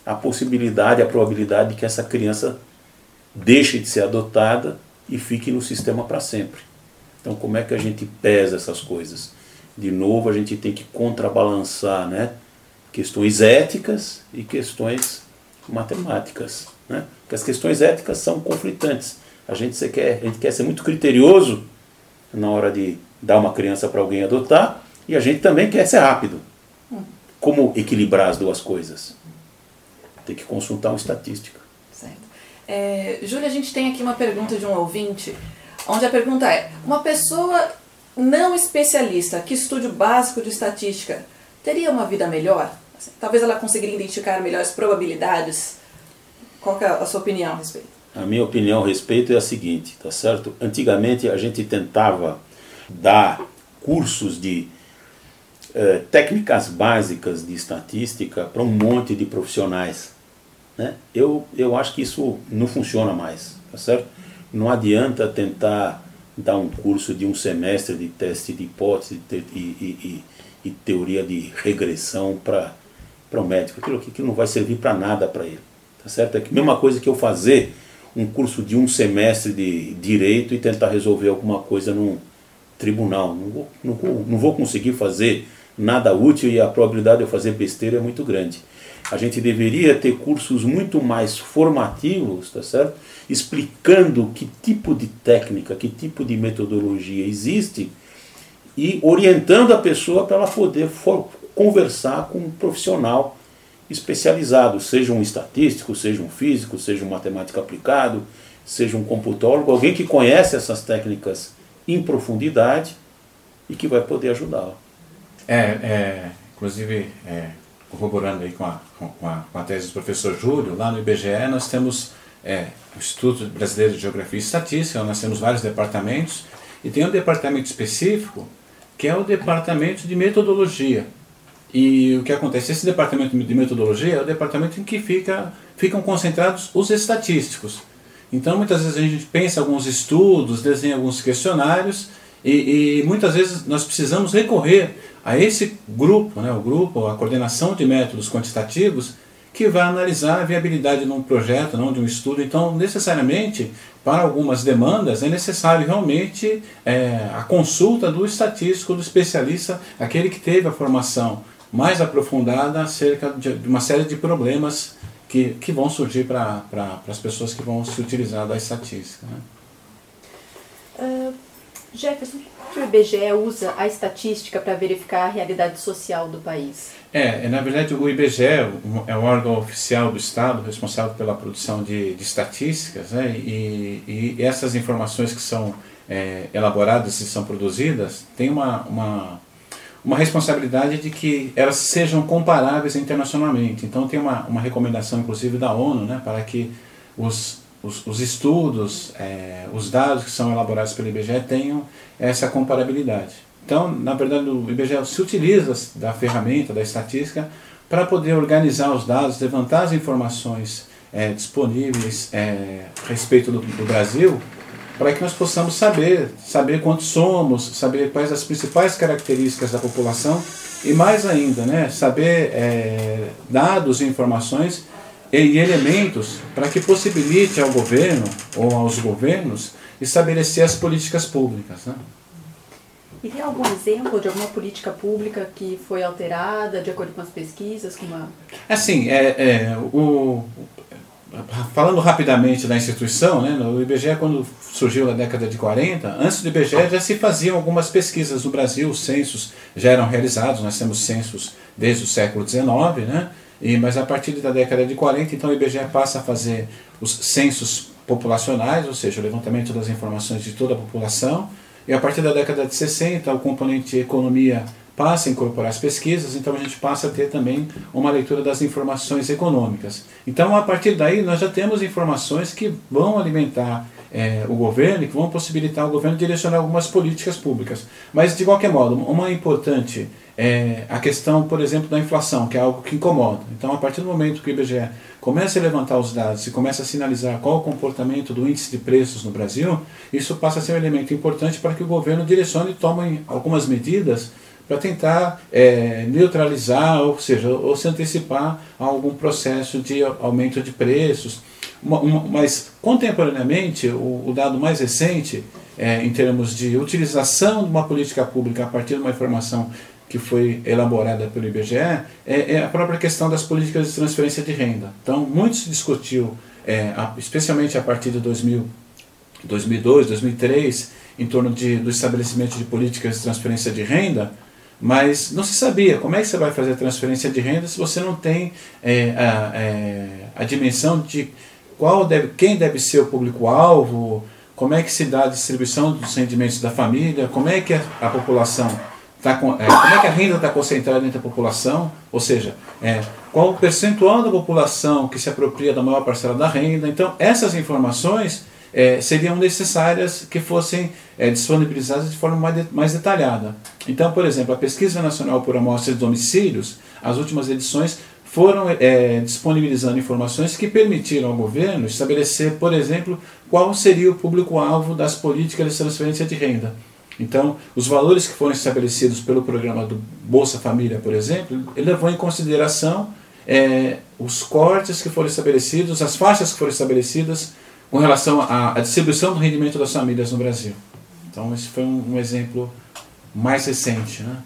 a possibilidade, a probabilidade de que essa criança deixe de ser adotada e fique no sistema para sempre. Então, como é que a gente pesa essas coisas? De novo, a gente tem que contrabalançar né? questões éticas e questões matemáticas. Né? Porque as questões éticas são conflitantes. A gente, quer, a gente quer ser muito criterioso na hora de dar uma criança para alguém adotar, e a gente também quer ser rápido. Como equilibrar as duas coisas? Tem que consultar uma estatística. Certo. É, Júlia, a gente tem aqui uma pergunta de um ouvinte, onde a pergunta é: uma pessoa não especialista que estude o básico de estatística teria uma vida melhor? Assim, talvez ela conseguiria identificar melhores probabilidades? Qual é a sua opinião a respeito? A minha opinião a respeito é a seguinte, tá certo? Antigamente a gente tentava dar cursos de eh, técnicas básicas de estatística para um monte de profissionais. Né? Eu, eu acho que isso não funciona mais, tá certo? Não adianta tentar dar um curso de um semestre de teste de hipótese e, e, e, e teoria de regressão para o médico. Aquilo que não vai servir para nada para ele. Tá certo? É a mesma coisa que eu fazer um curso de um semestre de direito e tentar resolver alguma coisa num tribunal. Não vou, não não vou conseguir fazer nada útil e a probabilidade de eu fazer besteira é muito grande. A gente deveria ter cursos muito mais formativos, tá certo? Explicando que tipo de técnica, que tipo de metodologia existe e orientando a pessoa para ela poder conversar com um profissional especializado, seja um estatístico, seja um físico, seja um matemático aplicado, seja um computólogo, alguém que conhece essas técnicas em profundidade e que vai poder ajudá-la. É, é inclusive, é, corroborando aí com a, com, a, com a tese do professor Júlio, lá no IBGE nós temos é, o Instituto Brasileiro de Geografia e Estatística, nós temos vários departamentos, e tem um departamento específico que é o departamento de metodologia. E o que acontece? Esse departamento de metodologia é o departamento em que fica, ficam concentrados os estatísticos. Então, muitas vezes a gente pensa alguns estudos, desenha alguns questionários, e, e, muitas vezes nós precisamos recorrer a esse grupo, né, o grupo, a coordenação de métodos quantitativos, que vai analisar a viabilidade de um projeto, não de um estudo. Então, necessariamente, para algumas demandas, é necessário realmente é, a consulta do estatístico, do especialista, aquele que teve a formação mais aprofundada acerca de, uma série de problemas que, que vão surgir para pra, as pessoas que vão se utilizar da estatística. Né? Uh Jefferson, o IBGE usa a estatística para verificar a realidade social do país? É, é na verdade o IBGE é o órgão oficial do Estado responsável pela produção de, de estatísticas, né? e, e essas informações que são é, elaboradas e são produzidas têm uma, uma, uma responsabilidade de que elas sejam comparáveis internacionalmente. Então tem uma, uma recomendação, inclusive, da ONU né, para que os os, os estudos, é, os dados que são elaborados pelo IBGE tenham essa comparabilidade. Então, na verdade, o IBGE se utiliza da ferramenta, da estatística, para poder organizar os dados, levantar as informações é, disponíveis é, a respeito do, do Brasil, para que nós possamos saber, saber quantos somos, saber quais as principais características da população e mais ainda, né, saber é, dados e informações e, e elementos para que possibilite ao governo ou aos governos estabelecer as políticas públicas. Né? E tem algum exemplo de alguma política pública que foi alterada de acordo com as pesquisas? Com uma... Assim, é, é, o, falando rapidamente da instituição, né, o IBGE quando surgiu na década de 40, antes do IBGE já se faziam algumas pesquisas no Brasil, os censos já eram realizados, nós temos censos desde o século XIX, né, e, mas a partir da década de 40, então o IBGE passa a fazer os censos populacionais, ou seja, o levantamento das informações de toda a população, e a partir da década de 60, o componente economia passa a incorporar as pesquisas, então a gente passa a ter também uma leitura das informações econômicas. Então, a partir daí, nós já temos informações que vão alimentar é, o governo e que vão possibilitar o governo direcionar algumas políticas públicas. Mas, de qualquer modo, uma importante é a questão, por exemplo, da inflação, que é algo que incomoda. Então, a partir do momento que o IBGE começa a levantar os dados e começa a sinalizar qual o comportamento do índice de preços no Brasil, isso passa a ser um elemento importante para que o governo direcione e tome algumas medidas para tentar é, neutralizar, ou seja, ou se antecipar a algum processo de aumento de preços. Mas, contemporaneamente, o, o, dado mais recente, é, em termos de utilização de uma política pública a partir de uma informação que foi elaborada pelo IBGE é, é, a própria questão das políticas de transferência de renda. Então, muito se discutiu, é, a, especialmente a partir de 2000, 2002, 2003, em torno de, do estabelecimento de políticas de transferência de renda, mas não se sabia como é que você vai fazer a transferência de renda se você não tem é, a, é, a dimensão de qual deve, quem deve ser o público-alvo, como é que se dá a distribuição dos rendimentos da família, como é que a, a população Tá, é, como é que a renda está concentrada entre a população, ou seja, é, qual o percentual da população que se apropria da maior parcela da renda. Então, essas informações é, seriam necessárias que fossem é, disponibilizadas de forma mais, mais detalhada. Então, por exemplo, a Pesquisa Nacional por Amostra de Domicílios, as últimas edições foram é, disponibilizando informações que permitiram ao governo estabelecer, por exemplo, qual seria o público-alvo das políticas de transferência de renda. Então, os valores que foram estabelecidos pelo programa do Bolsa Família, por exemplo, ele levou em consideração é, os cortes que foram estabelecidos, as faixas que foram estabelecidas com relação à, à distribuição do rendimento das famílias no Brasil. Então, esse foi um, um exemplo mais recente. Né?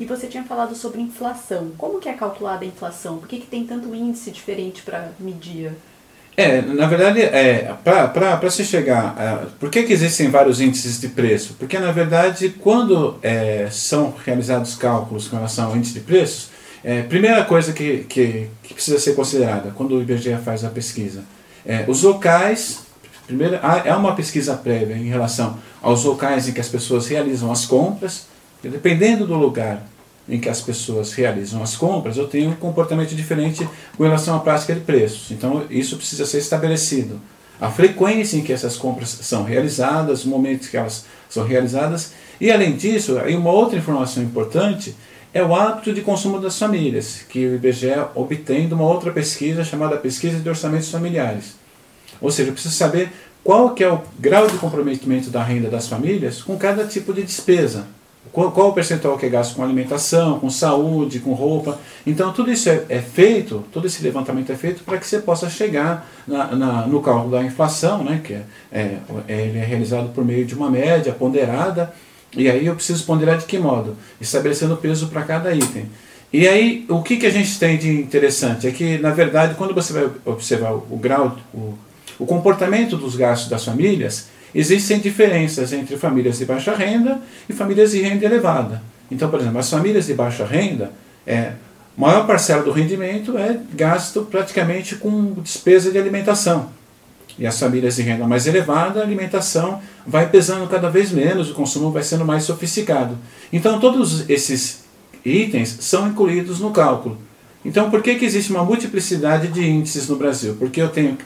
E você tinha falado sobre inflação. Como que é calculada a inflação? Por que, que tem tanto índice diferente para medir? É, na verdade, é, para se chegar. A, por que, que existem vários índices de preço? Porque, na verdade, quando é, são realizados cálculos com relação ao índice de preços, é, primeira coisa que, que, que, precisa ser considerada quando o IBGE faz a pesquisa, é, os locais. Primeiro, é uma pesquisa prévia em relação aos locais em que as pessoas realizam as compras, dependendo do lugar em que as pessoas realizam as compras, eu tenho um comportamento diferente com relação à prática de preços. Então, isso precisa ser estabelecido. A frequência em que essas compras são realizadas, os momentos que elas são realizadas. E, além disso, uma outra informação importante é o hábito de consumo das famílias, que o IBGE obtém de uma outra pesquisa chamada Pesquisa de Orçamentos Familiares. Ou seja, eu preciso saber qual que é o grau de comprometimento da renda das famílias com cada tipo de despesa. Qual, qual, o percentual que é gasto com alimentação, com saúde, com roupa. Então, tudo isso é, é feito, todo esse levantamento é feito para que você possa chegar na, na, no cálculo da inflação, né, que é, é, ele é realizado por meio de uma média ponderada, e aí eu preciso ponderar de que modo? Estabelecendo peso para cada item. E aí, o que, que a gente tem de interessante é que, na verdade, quando você vai observar o, o grau, o, o comportamento dos gastos das famílias, Existem diferenças entre famílias de baixa renda e famílias de renda elevada. Então, por exemplo, as famílias de baixa renda, é, maior parcela do rendimento é gasto praticamente com despesa de alimentação. E as famílias de renda mais elevada, a alimentação vai pesando cada vez menos, o consumo vai sendo mais sofisticado. Então, todos esses itens são incluídos no cálculo. Então, por que, que existe uma multiplicidade de índices no Brasil? Porque eu tenho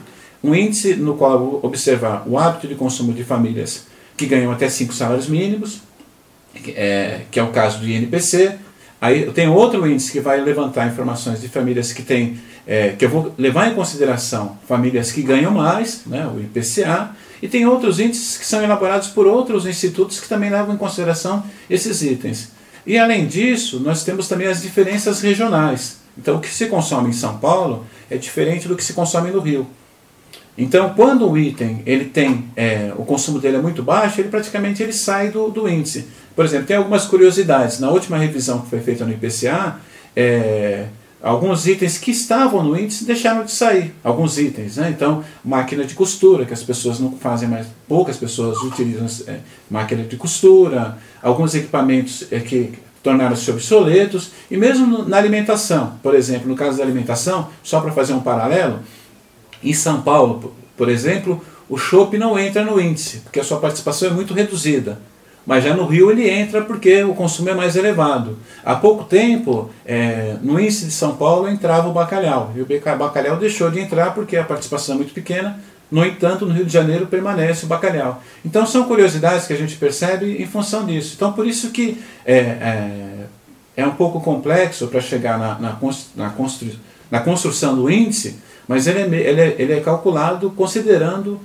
um índice no qual observar o hábito de consumo de famílias que ganham até cinco salários mínimos, é, que é o caso do INPC. Aí tem outro índice que vai levantar informações de famílias que têm, é, que eu vou levar em consideração famílias que ganham mais, né, o IPCA, e tem outros índices que são elaborados por outros institutos que também levam em consideração esses itens. E além disso, nós temos também as diferenças regionais. Então, o que se consome em São Paulo é diferente do que se consome no Rio. Então, quando o item ele tem é, o consumo dele é muito baixo, ele praticamente ele sai do, do índice. Por exemplo, tem algumas curiosidades. Na última revisão que foi feita no IPCA, é, alguns itens que estavam no índice deixaram de sair. Alguns itens, né? Então, máquina de costura, que as pessoas não fazem mais, poucas pessoas utilizam é, máquina de costura, alguns equipamentos é, que tornaram-se obsoletos, e mesmo na alimentação. Por exemplo, no caso da alimentação, só para fazer um paralelo, em São Paulo, por exemplo, o chopp não entra no índice, porque a sua participação é muito reduzida. Mas já no Rio ele entra porque o consumo é mais elevado. Há pouco tempo, é, no índice de São Paulo entrava o bacalhau. E o bacalhau deixou de entrar porque a participação é muito pequena. No entanto, no Rio de Janeiro permanece o bacalhau. Então são curiosidades que a gente percebe em função disso. Então por isso que é, é, é um pouco complexo para chegar na, na, na, constru, na construção do índice, mas ele é, ele é, ele é calculado considerando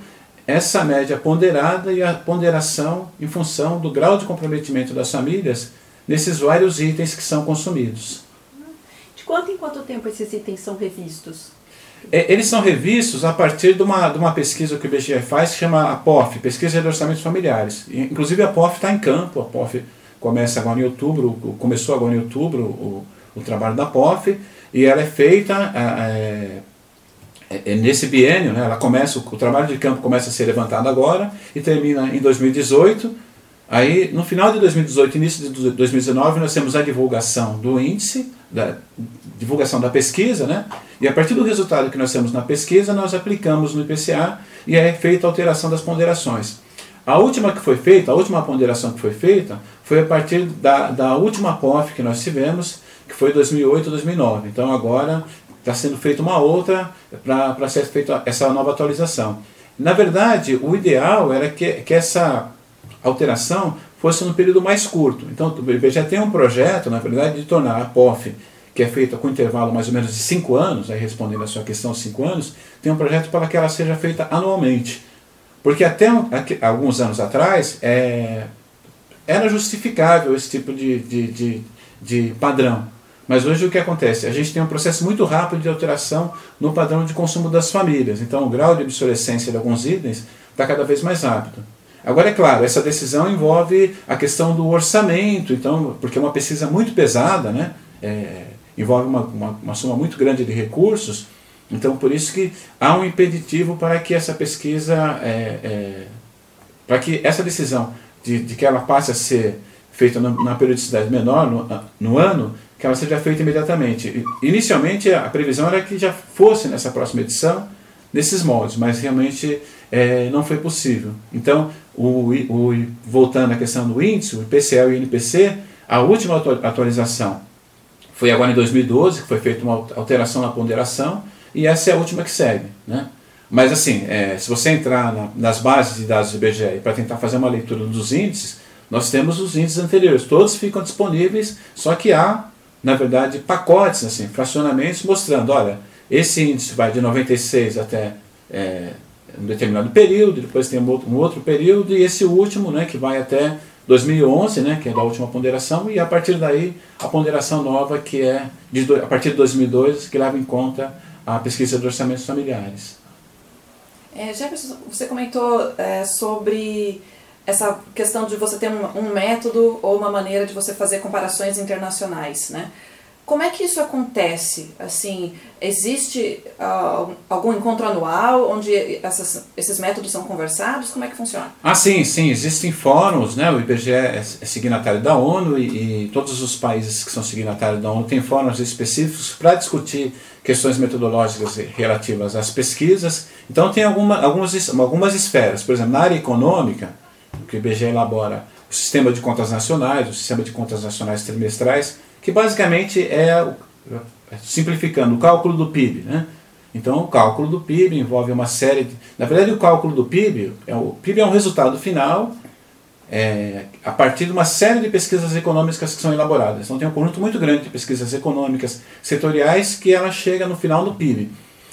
essa média ponderada e a ponderação em função do grau de comprometimento das famílias nesses vários itens que são consumidos. De quanto em quanto tempo esses itens são revistos? É, eles são revistos a partir de uma, de uma pesquisa que o IBGE faz, que chama a POF, Pesquisa de Orçamentos Familiares. Inclusive a POF está em campo, a POF começa agora em outubro, começou agora em outubro o, o trabalho da POF, e ela é feita é, é, é, nesse biênio, né, ela começa, o trabalho de campo começa a ser levantado agora e termina em 2018. Aí, no final de 2018, início de 2019, nós temos a divulgação do índice, da divulgação da pesquisa, né? E a partir do resultado que nós temos na pesquisa, nós aplicamos no IPCA e é feita a alteração das ponderações. A última que foi feita, a última ponderação que foi feita, foi a partir da, da última POF que nós tivemos, que foi 2008 2009. Então agora está sendo feita uma outra para ser feita essa nova atualização. Na verdade, o ideal era que, que essa alteração fosse no período mais curto. Então, o IBGE tem um projeto, na verdade, de tornar a POF, que é feita com intervalo mais ou menos de cinco anos, aí respondendo a sua questão, cinco anos, tem um projeto para que ela seja feita anualmente. Porque até alguns anos atrás é, era justificável esse tipo de, de, de, de padrão. Mas hoje o que acontece? A gente tem um processo muito rápido de alteração no padrão de consumo das famílias. Então o grau de obsolescência de alguns itens está cada vez mais rápido. Agora, é claro, essa decisão envolve a questão do orçamento, então, porque é uma pesquisa muito pesada, né? É, envolve uma, uma, uma soma muito grande de recursos, então por isso que há um impeditivo para que essa pesquisa, é, é, para que essa decisão de, de, que ela passe a ser feita na, periodicidade menor no, no ano, que ela seja feita imediatamente. Inicialmente a previsão era que já fosse nessa próxima edição, nesses moldes, mas realmente é, não foi possível. Então, o, o, voltando à questão do índice, o IPCL e o INPC, a última atualização foi agora em 2012, que foi feita uma alteração na ponderação, e essa é a última que segue. Né? Mas assim, é, se você entrar na, nas bases de dados do IBGE para tentar fazer uma leitura dos índices, nós temos os índices anteriores, todos ficam disponíveis, só que há na verdade, pacotes, assim, fracionamentos, mostrando, olha, esse índice vai de 96 até é, um determinado período, depois tem um outro, um outro período, e esse último, né, que vai até 2011, né, que é da última ponderação, e a partir daí a ponderação nova, que é de, a partir de 2002, que leva em conta a pesquisa de orçamentos familiares. É, Jefferson, você comentou é, sobre essa questão de você ter um, um, método ou uma maneira de você fazer comparações internacionais, né? Como é que isso acontece? Assim, existe uh, algum encontro anual onde essas, esses métodos são conversados? Como é que funciona? Ah, sim, sim. Existem fóruns, né? O IBGE é, é signatário da ONU e, e todos os países que são signatários da ONU têm fóruns específicos para discutir questões metodológicas relativas às pesquisas. Então, tem alguma, algumas, algumas esferas. Por exemplo, na área econômica, que o IBGE elabora o sistema de contas nacionais, o sistema de contas nacionais trimestrais, que basicamente é, simplificando, o cálculo do PIB. Né? Então, o cálculo do PIB envolve uma série de. Na verdade, o cálculo do PIB, é o PIB é um resultado final é, a partir de uma série de pesquisas econômicas que são elaboradas. Então tem um conjunto muito grande de pesquisas econômicas setoriais que ela chega no final do PIB.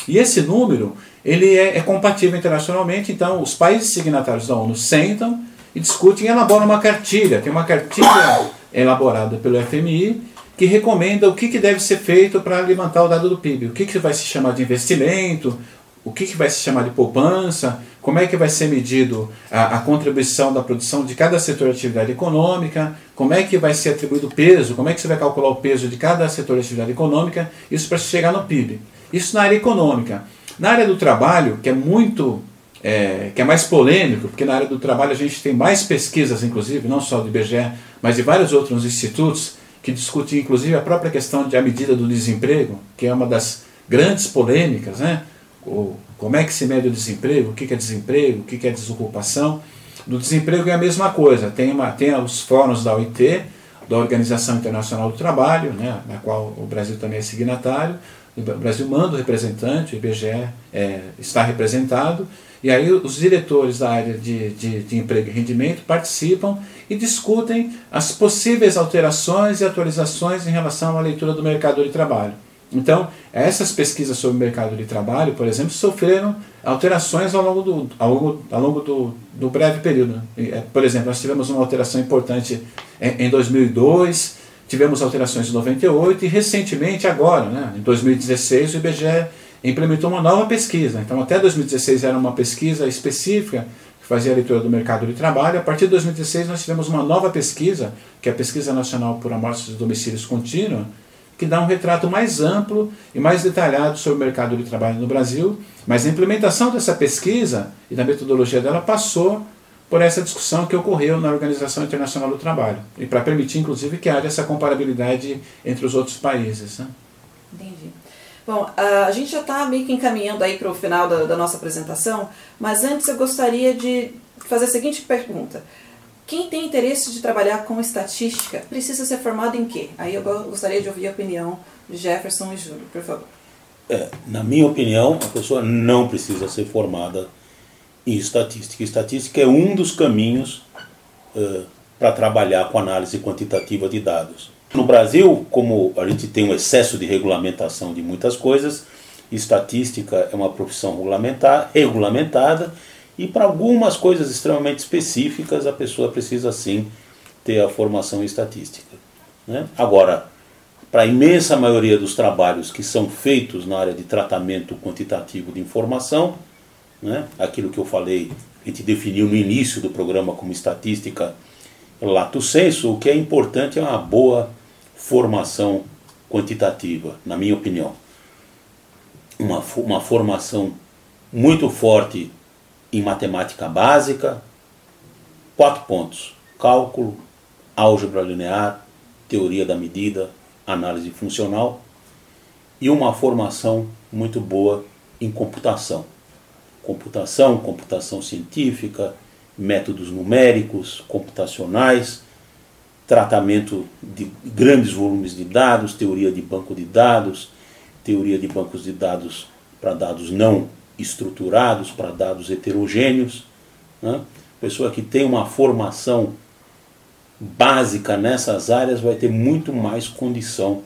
E esse número ele é, é compatível internacionalmente, então os países signatários da ONU sentam e discutem e elaboram uma cartilha. Tem uma cartilha elaborada pelo FMI que recomenda o que, que deve ser feito para levantar o dado do PIB. O que, que vai se chamar de investimento, o que, que vai se chamar de poupança, como é que vai ser medido a, a, contribuição da produção de cada setor de atividade econômica, como é que vai ser atribuído o peso, como é que você vai calcular o peso de cada setor de atividade econômica, isso para chegar no PIB. Isso na área econômica. Na área do trabalho, que é muito é, que é mais polêmico, porque na área do trabalho a gente tem mais pesquisas, inclusive, não só do IBGE, mas de vários outros institutos, que discutem inclusive a própria questão de a medida do desemprego, que é uma das grandes polêmicas, né? O, como é que se mede o desemprego, o que é desemprego, o que é desocupação. Do desemprego é a mesma coisa, tem, uma, tem os fóruns da OIT, da Organização Internacional do Trabalho, né, na qual o Brasil também é signatário, o Brasil manda o representante, o IBGE é, está representado, e aí os diretores da área de, de, de, emprego e rendimento participam e discutem as possíveis alterações e atualizações em relação à leitura do mercado de trabalho. Então, essas pesquisas sobre o mercado de trabalho, por exemplo, sofreram alterações ao longo do, ao longo, ao longo do, do breve período. É, por exemplo, nós tivemos uma alteração importante em, em 2002, tivemos alterações em 98 e recentemente, agora, né, em 2016, o IBGE implementou uma nova pesquisa. Então, até 2016 era uma pesquisa específica que fazia a leitura do mercado de trabalho. A partir de 2016, nós tivemos uma nova pesquisa, que é a Pesquisa Nacional por Amostras de Domicílios Contínua, que dá um retrato mais amplo e mais detalhado sobre o mercado de trabalho no Brasil. Mas a implementação dessa pesquisa e da metodologia dela passou por essa discussão que ocorreu na Organização Internacional do Trabalho e para permitir, inclusive, que haja essa comparabilidade entre os outros países. Né? Entendi. Bom, a gente já está meio que encaminhando aí para o final da, da, nossa apresentação, mas antes eu gostaria de fazer a seguinte pergunta. Quem tem interesse de trabalhar com estatística precisa ser formado em quê? Aí eu gostaria de ouvir a opinião de Jefferson e Júlio, por favor. É, na minha opinião, a pessoa não precisa ser formada em estatística. Estatística é um dos caminhos uh, para trabalhar com análise quantitativa de dados. No Brasil, como a gente tem um excesso de regulamentação de muitas coisas, estatística é uma profissão regulamentar, regulamentada e para algumas coisas extremamente específicas a pessoa precisa sim ter a formação em estatística. Né? Agora, para a imensa maioria dos trabalhos que são feitos na área de tratamento quantitativo de informação, né? aquilo que eu falei, a gente definiu no início do programa como estatística lato senso, o que é importante é uma boa formação quantitativa, na minha opinião. Uma, uma formação muito forte em matemática básica, quatro pontos: cálculo, álgebra linear, teoria da medida, análise funcional e uma formação muito boa em computação. Computação, computação científica, métodos numéricos, computacionais, tratamento de grandes volumes de dados, teoria de banco de dados, teoria de bancos de dados para dados não estruturados, para dados heterogêneos. Né? Pessoa que tem uma formação básica nessas áreas vai ter muito mais condição,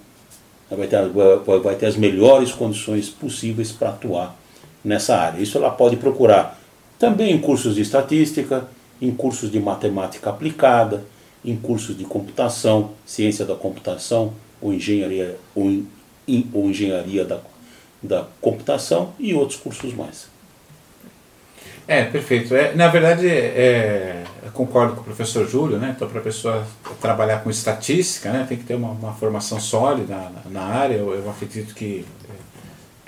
né? vai ter, vai ter as melhores condições possíveis para atuar nessa área. Isso ela pode procurar também em cursos de estatística, em cursos de matemática aplicada, em cursos de computação, ciência da computação ou engenharia, ou, ou engenharia da, da computação e outros cursos mais. É, perfeito. É, na verdade, é, eu concordo com o professor Júlio, né? Então, para a pessoa trabalhar com estatística, né, tem que ter uma, uma formação sólida na, na área. Eu, eu acredito que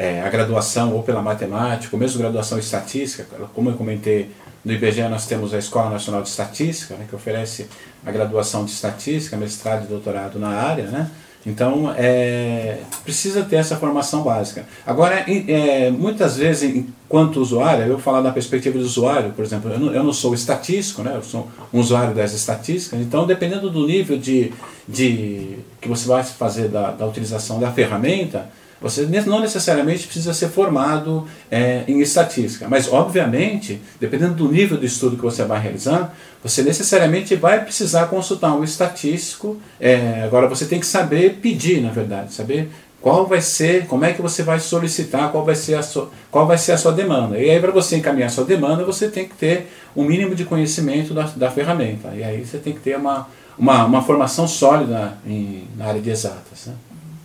é, a graduação ou pela matemática, ou mesmo graduação em estatística, como eu comentei, no IBGE nós temos a Escola Nacional de Estatística, né, que oferece a graduação de estatística, mestrado e doutorado na área, né? Então, é, precisa ter essa formação básica. Agora, é, muitas vezes, enquanto usuário, eu falar da perspectiva do usuário, por exemplo, eu não, eu não, sou estatístico, né? eu sou um usuário das estatísticas, então, dependendo do nível de, de que você vai fazer da, da utilização da ferramenta, Você não necessariamente precisa ser formado é, em estatística, mas obviamente, dependendo do nível de estudo que você vai realizar, você necessariamente vai precisar consultar um estatístico. É, agora você tem que saber pedir, na verdade, saber qual vai ser, como é que você vai solicitar, qual vai ser a sua, qual vai ser a sua demanda. E aí para você encaminhar a sua demanda, você tem que ter um mínimo de conhecimento da, da ferramenta. E aí você tem que ter uma, uma, uma formação sólida em, na área de exatas. Né?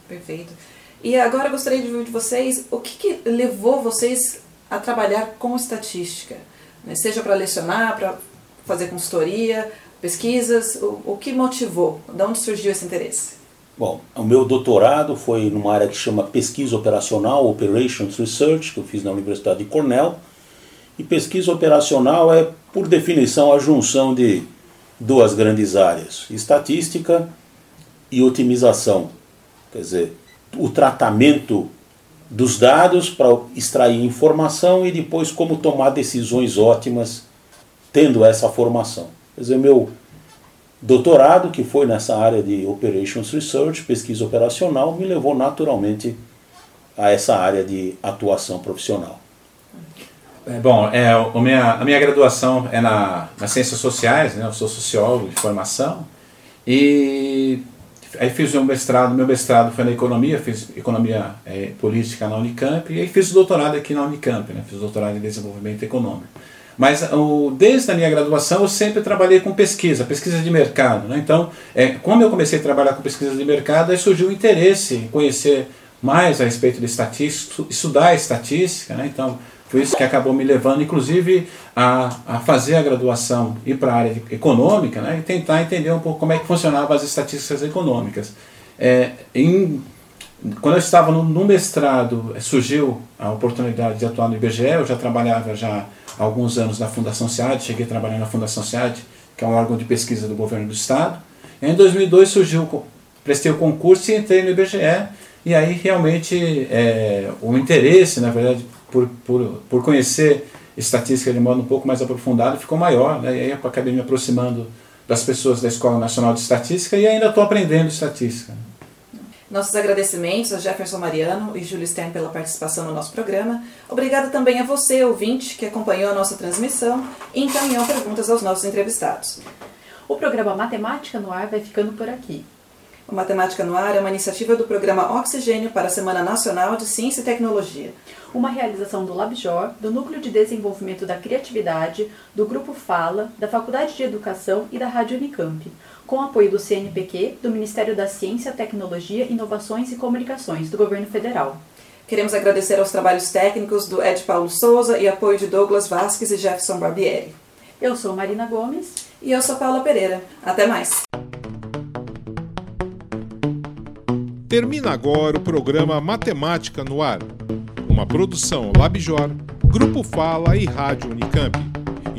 Perfeito. E agora gostaria de ouvir de vocês o que, que levou vocês a trabalhar com estatística, né? seja para lecionar, para fazer consultoria, pesquisas, o, o que motivou? De onde surgiu esse interesse? Bom, o meu doutorado foi numa área que chama pesquisa operacional, Operations Research, que eu fiz na Universidade de Cornell. E pesquisa operacional é, por definição, a junção de duas grandes áreas: estatística e otimização. Quer dizer, o tratamento dos dados para extrair informação e depois como tomar decisões ótimas tendo essa formação. Quer dizer, meu doutorado, que foi nessa área de Operations Research, pesquisa operacional, me levou naturalmente a essa área de atuação profissional. É, bom, é, a, minha, a minha graduação é na, nas ciências sociais, né? eu sou sociólogo de formação, e aí fiz o meu mestrado, meu mestrado foi na economia, fiz economia é, política na Unicamp, e aí fiz o doutorado aqui na Unicamp, né? fiz o doutorado em desenvolvimento econômico. Mas o, desde a minha graduação eu sempre trabalhei com pesquisa, pesquisa de mercado. Né? Então, é, como eu comecei a trabalhar com pesquisa de mercado, aí surgiu o interesse em conhecer mais a respeito de estatística, estudar estatística. Né? Então, foi isso que acabou me levando, inclusive, a, a fazer a graduação, ir para a área econômica né? e tentar entender um pouco como é que funcionavam as estatísticas econômicas. É, em, quando eu estava no, no mestrado, surgiu a oportunidade de atuar no IBGE, eu já trabalhava já há alguns anos na Fundação SEAD, cheguei a trabalhar na Fundação SEAD, que é um órgão de pesquisa do governo do Estado. em 2002 surgiu, prestei o concurso e entrei no IBGE, e aí realmente é, o interesse, na verdade, por, por, por conhecer estatística de modo um pouco mais aprofundado ficou maior, né? e aí eu acabei me aproximando das pessoas da Escola Nacional de Estatística e ainda estou aprendendo estatística. Nossos agradecimentos a Jefferson Mariano e Júlio Stern pela participação no nosso programa. Obrigado também a você, ouvinte, que acompanhou a nossa transmissão e encaminhou perguntas aos nossos entrevistados. O programa Matemática no Ar vai ficando por aqui. O Matemática no Ar é uma iniciativa do programa Oxigênio para a Semana Nacional de Ciência e Tecnologia. Uma realização do LabJOR, do Núcleo de Desenvolvimento da Criatividade, do Grupo Fala, da Faculdade de Educação e da Rádio Unicamp com apoio do CNPq, do Ministério da Ciência, Tecnologia, Inovações e Comunicações, do Governo Federal. Queremos agradecer aos trabalhos técnicos do Ed Paulo Souza e apoio de Douglas Vasques e Jefferson Barbieri. Eu sou Marina Gomes. E eu sou Paula Pereira. Até mais. Termina agora o programa Matemática no Ar. Uma produção LabJOR, Grupo Fala e Rádio Unicamp.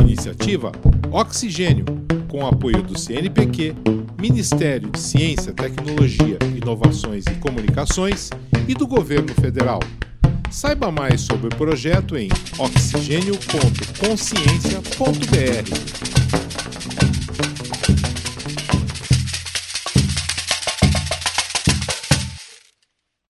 Iniciativa Oxigênio com apoio do CNPq, Ministério de Ciência, Tecnologia, Inovações e Comunicações e do Governo Federal. Saiba mais sobre o projeto em oxigênio.consciência.br.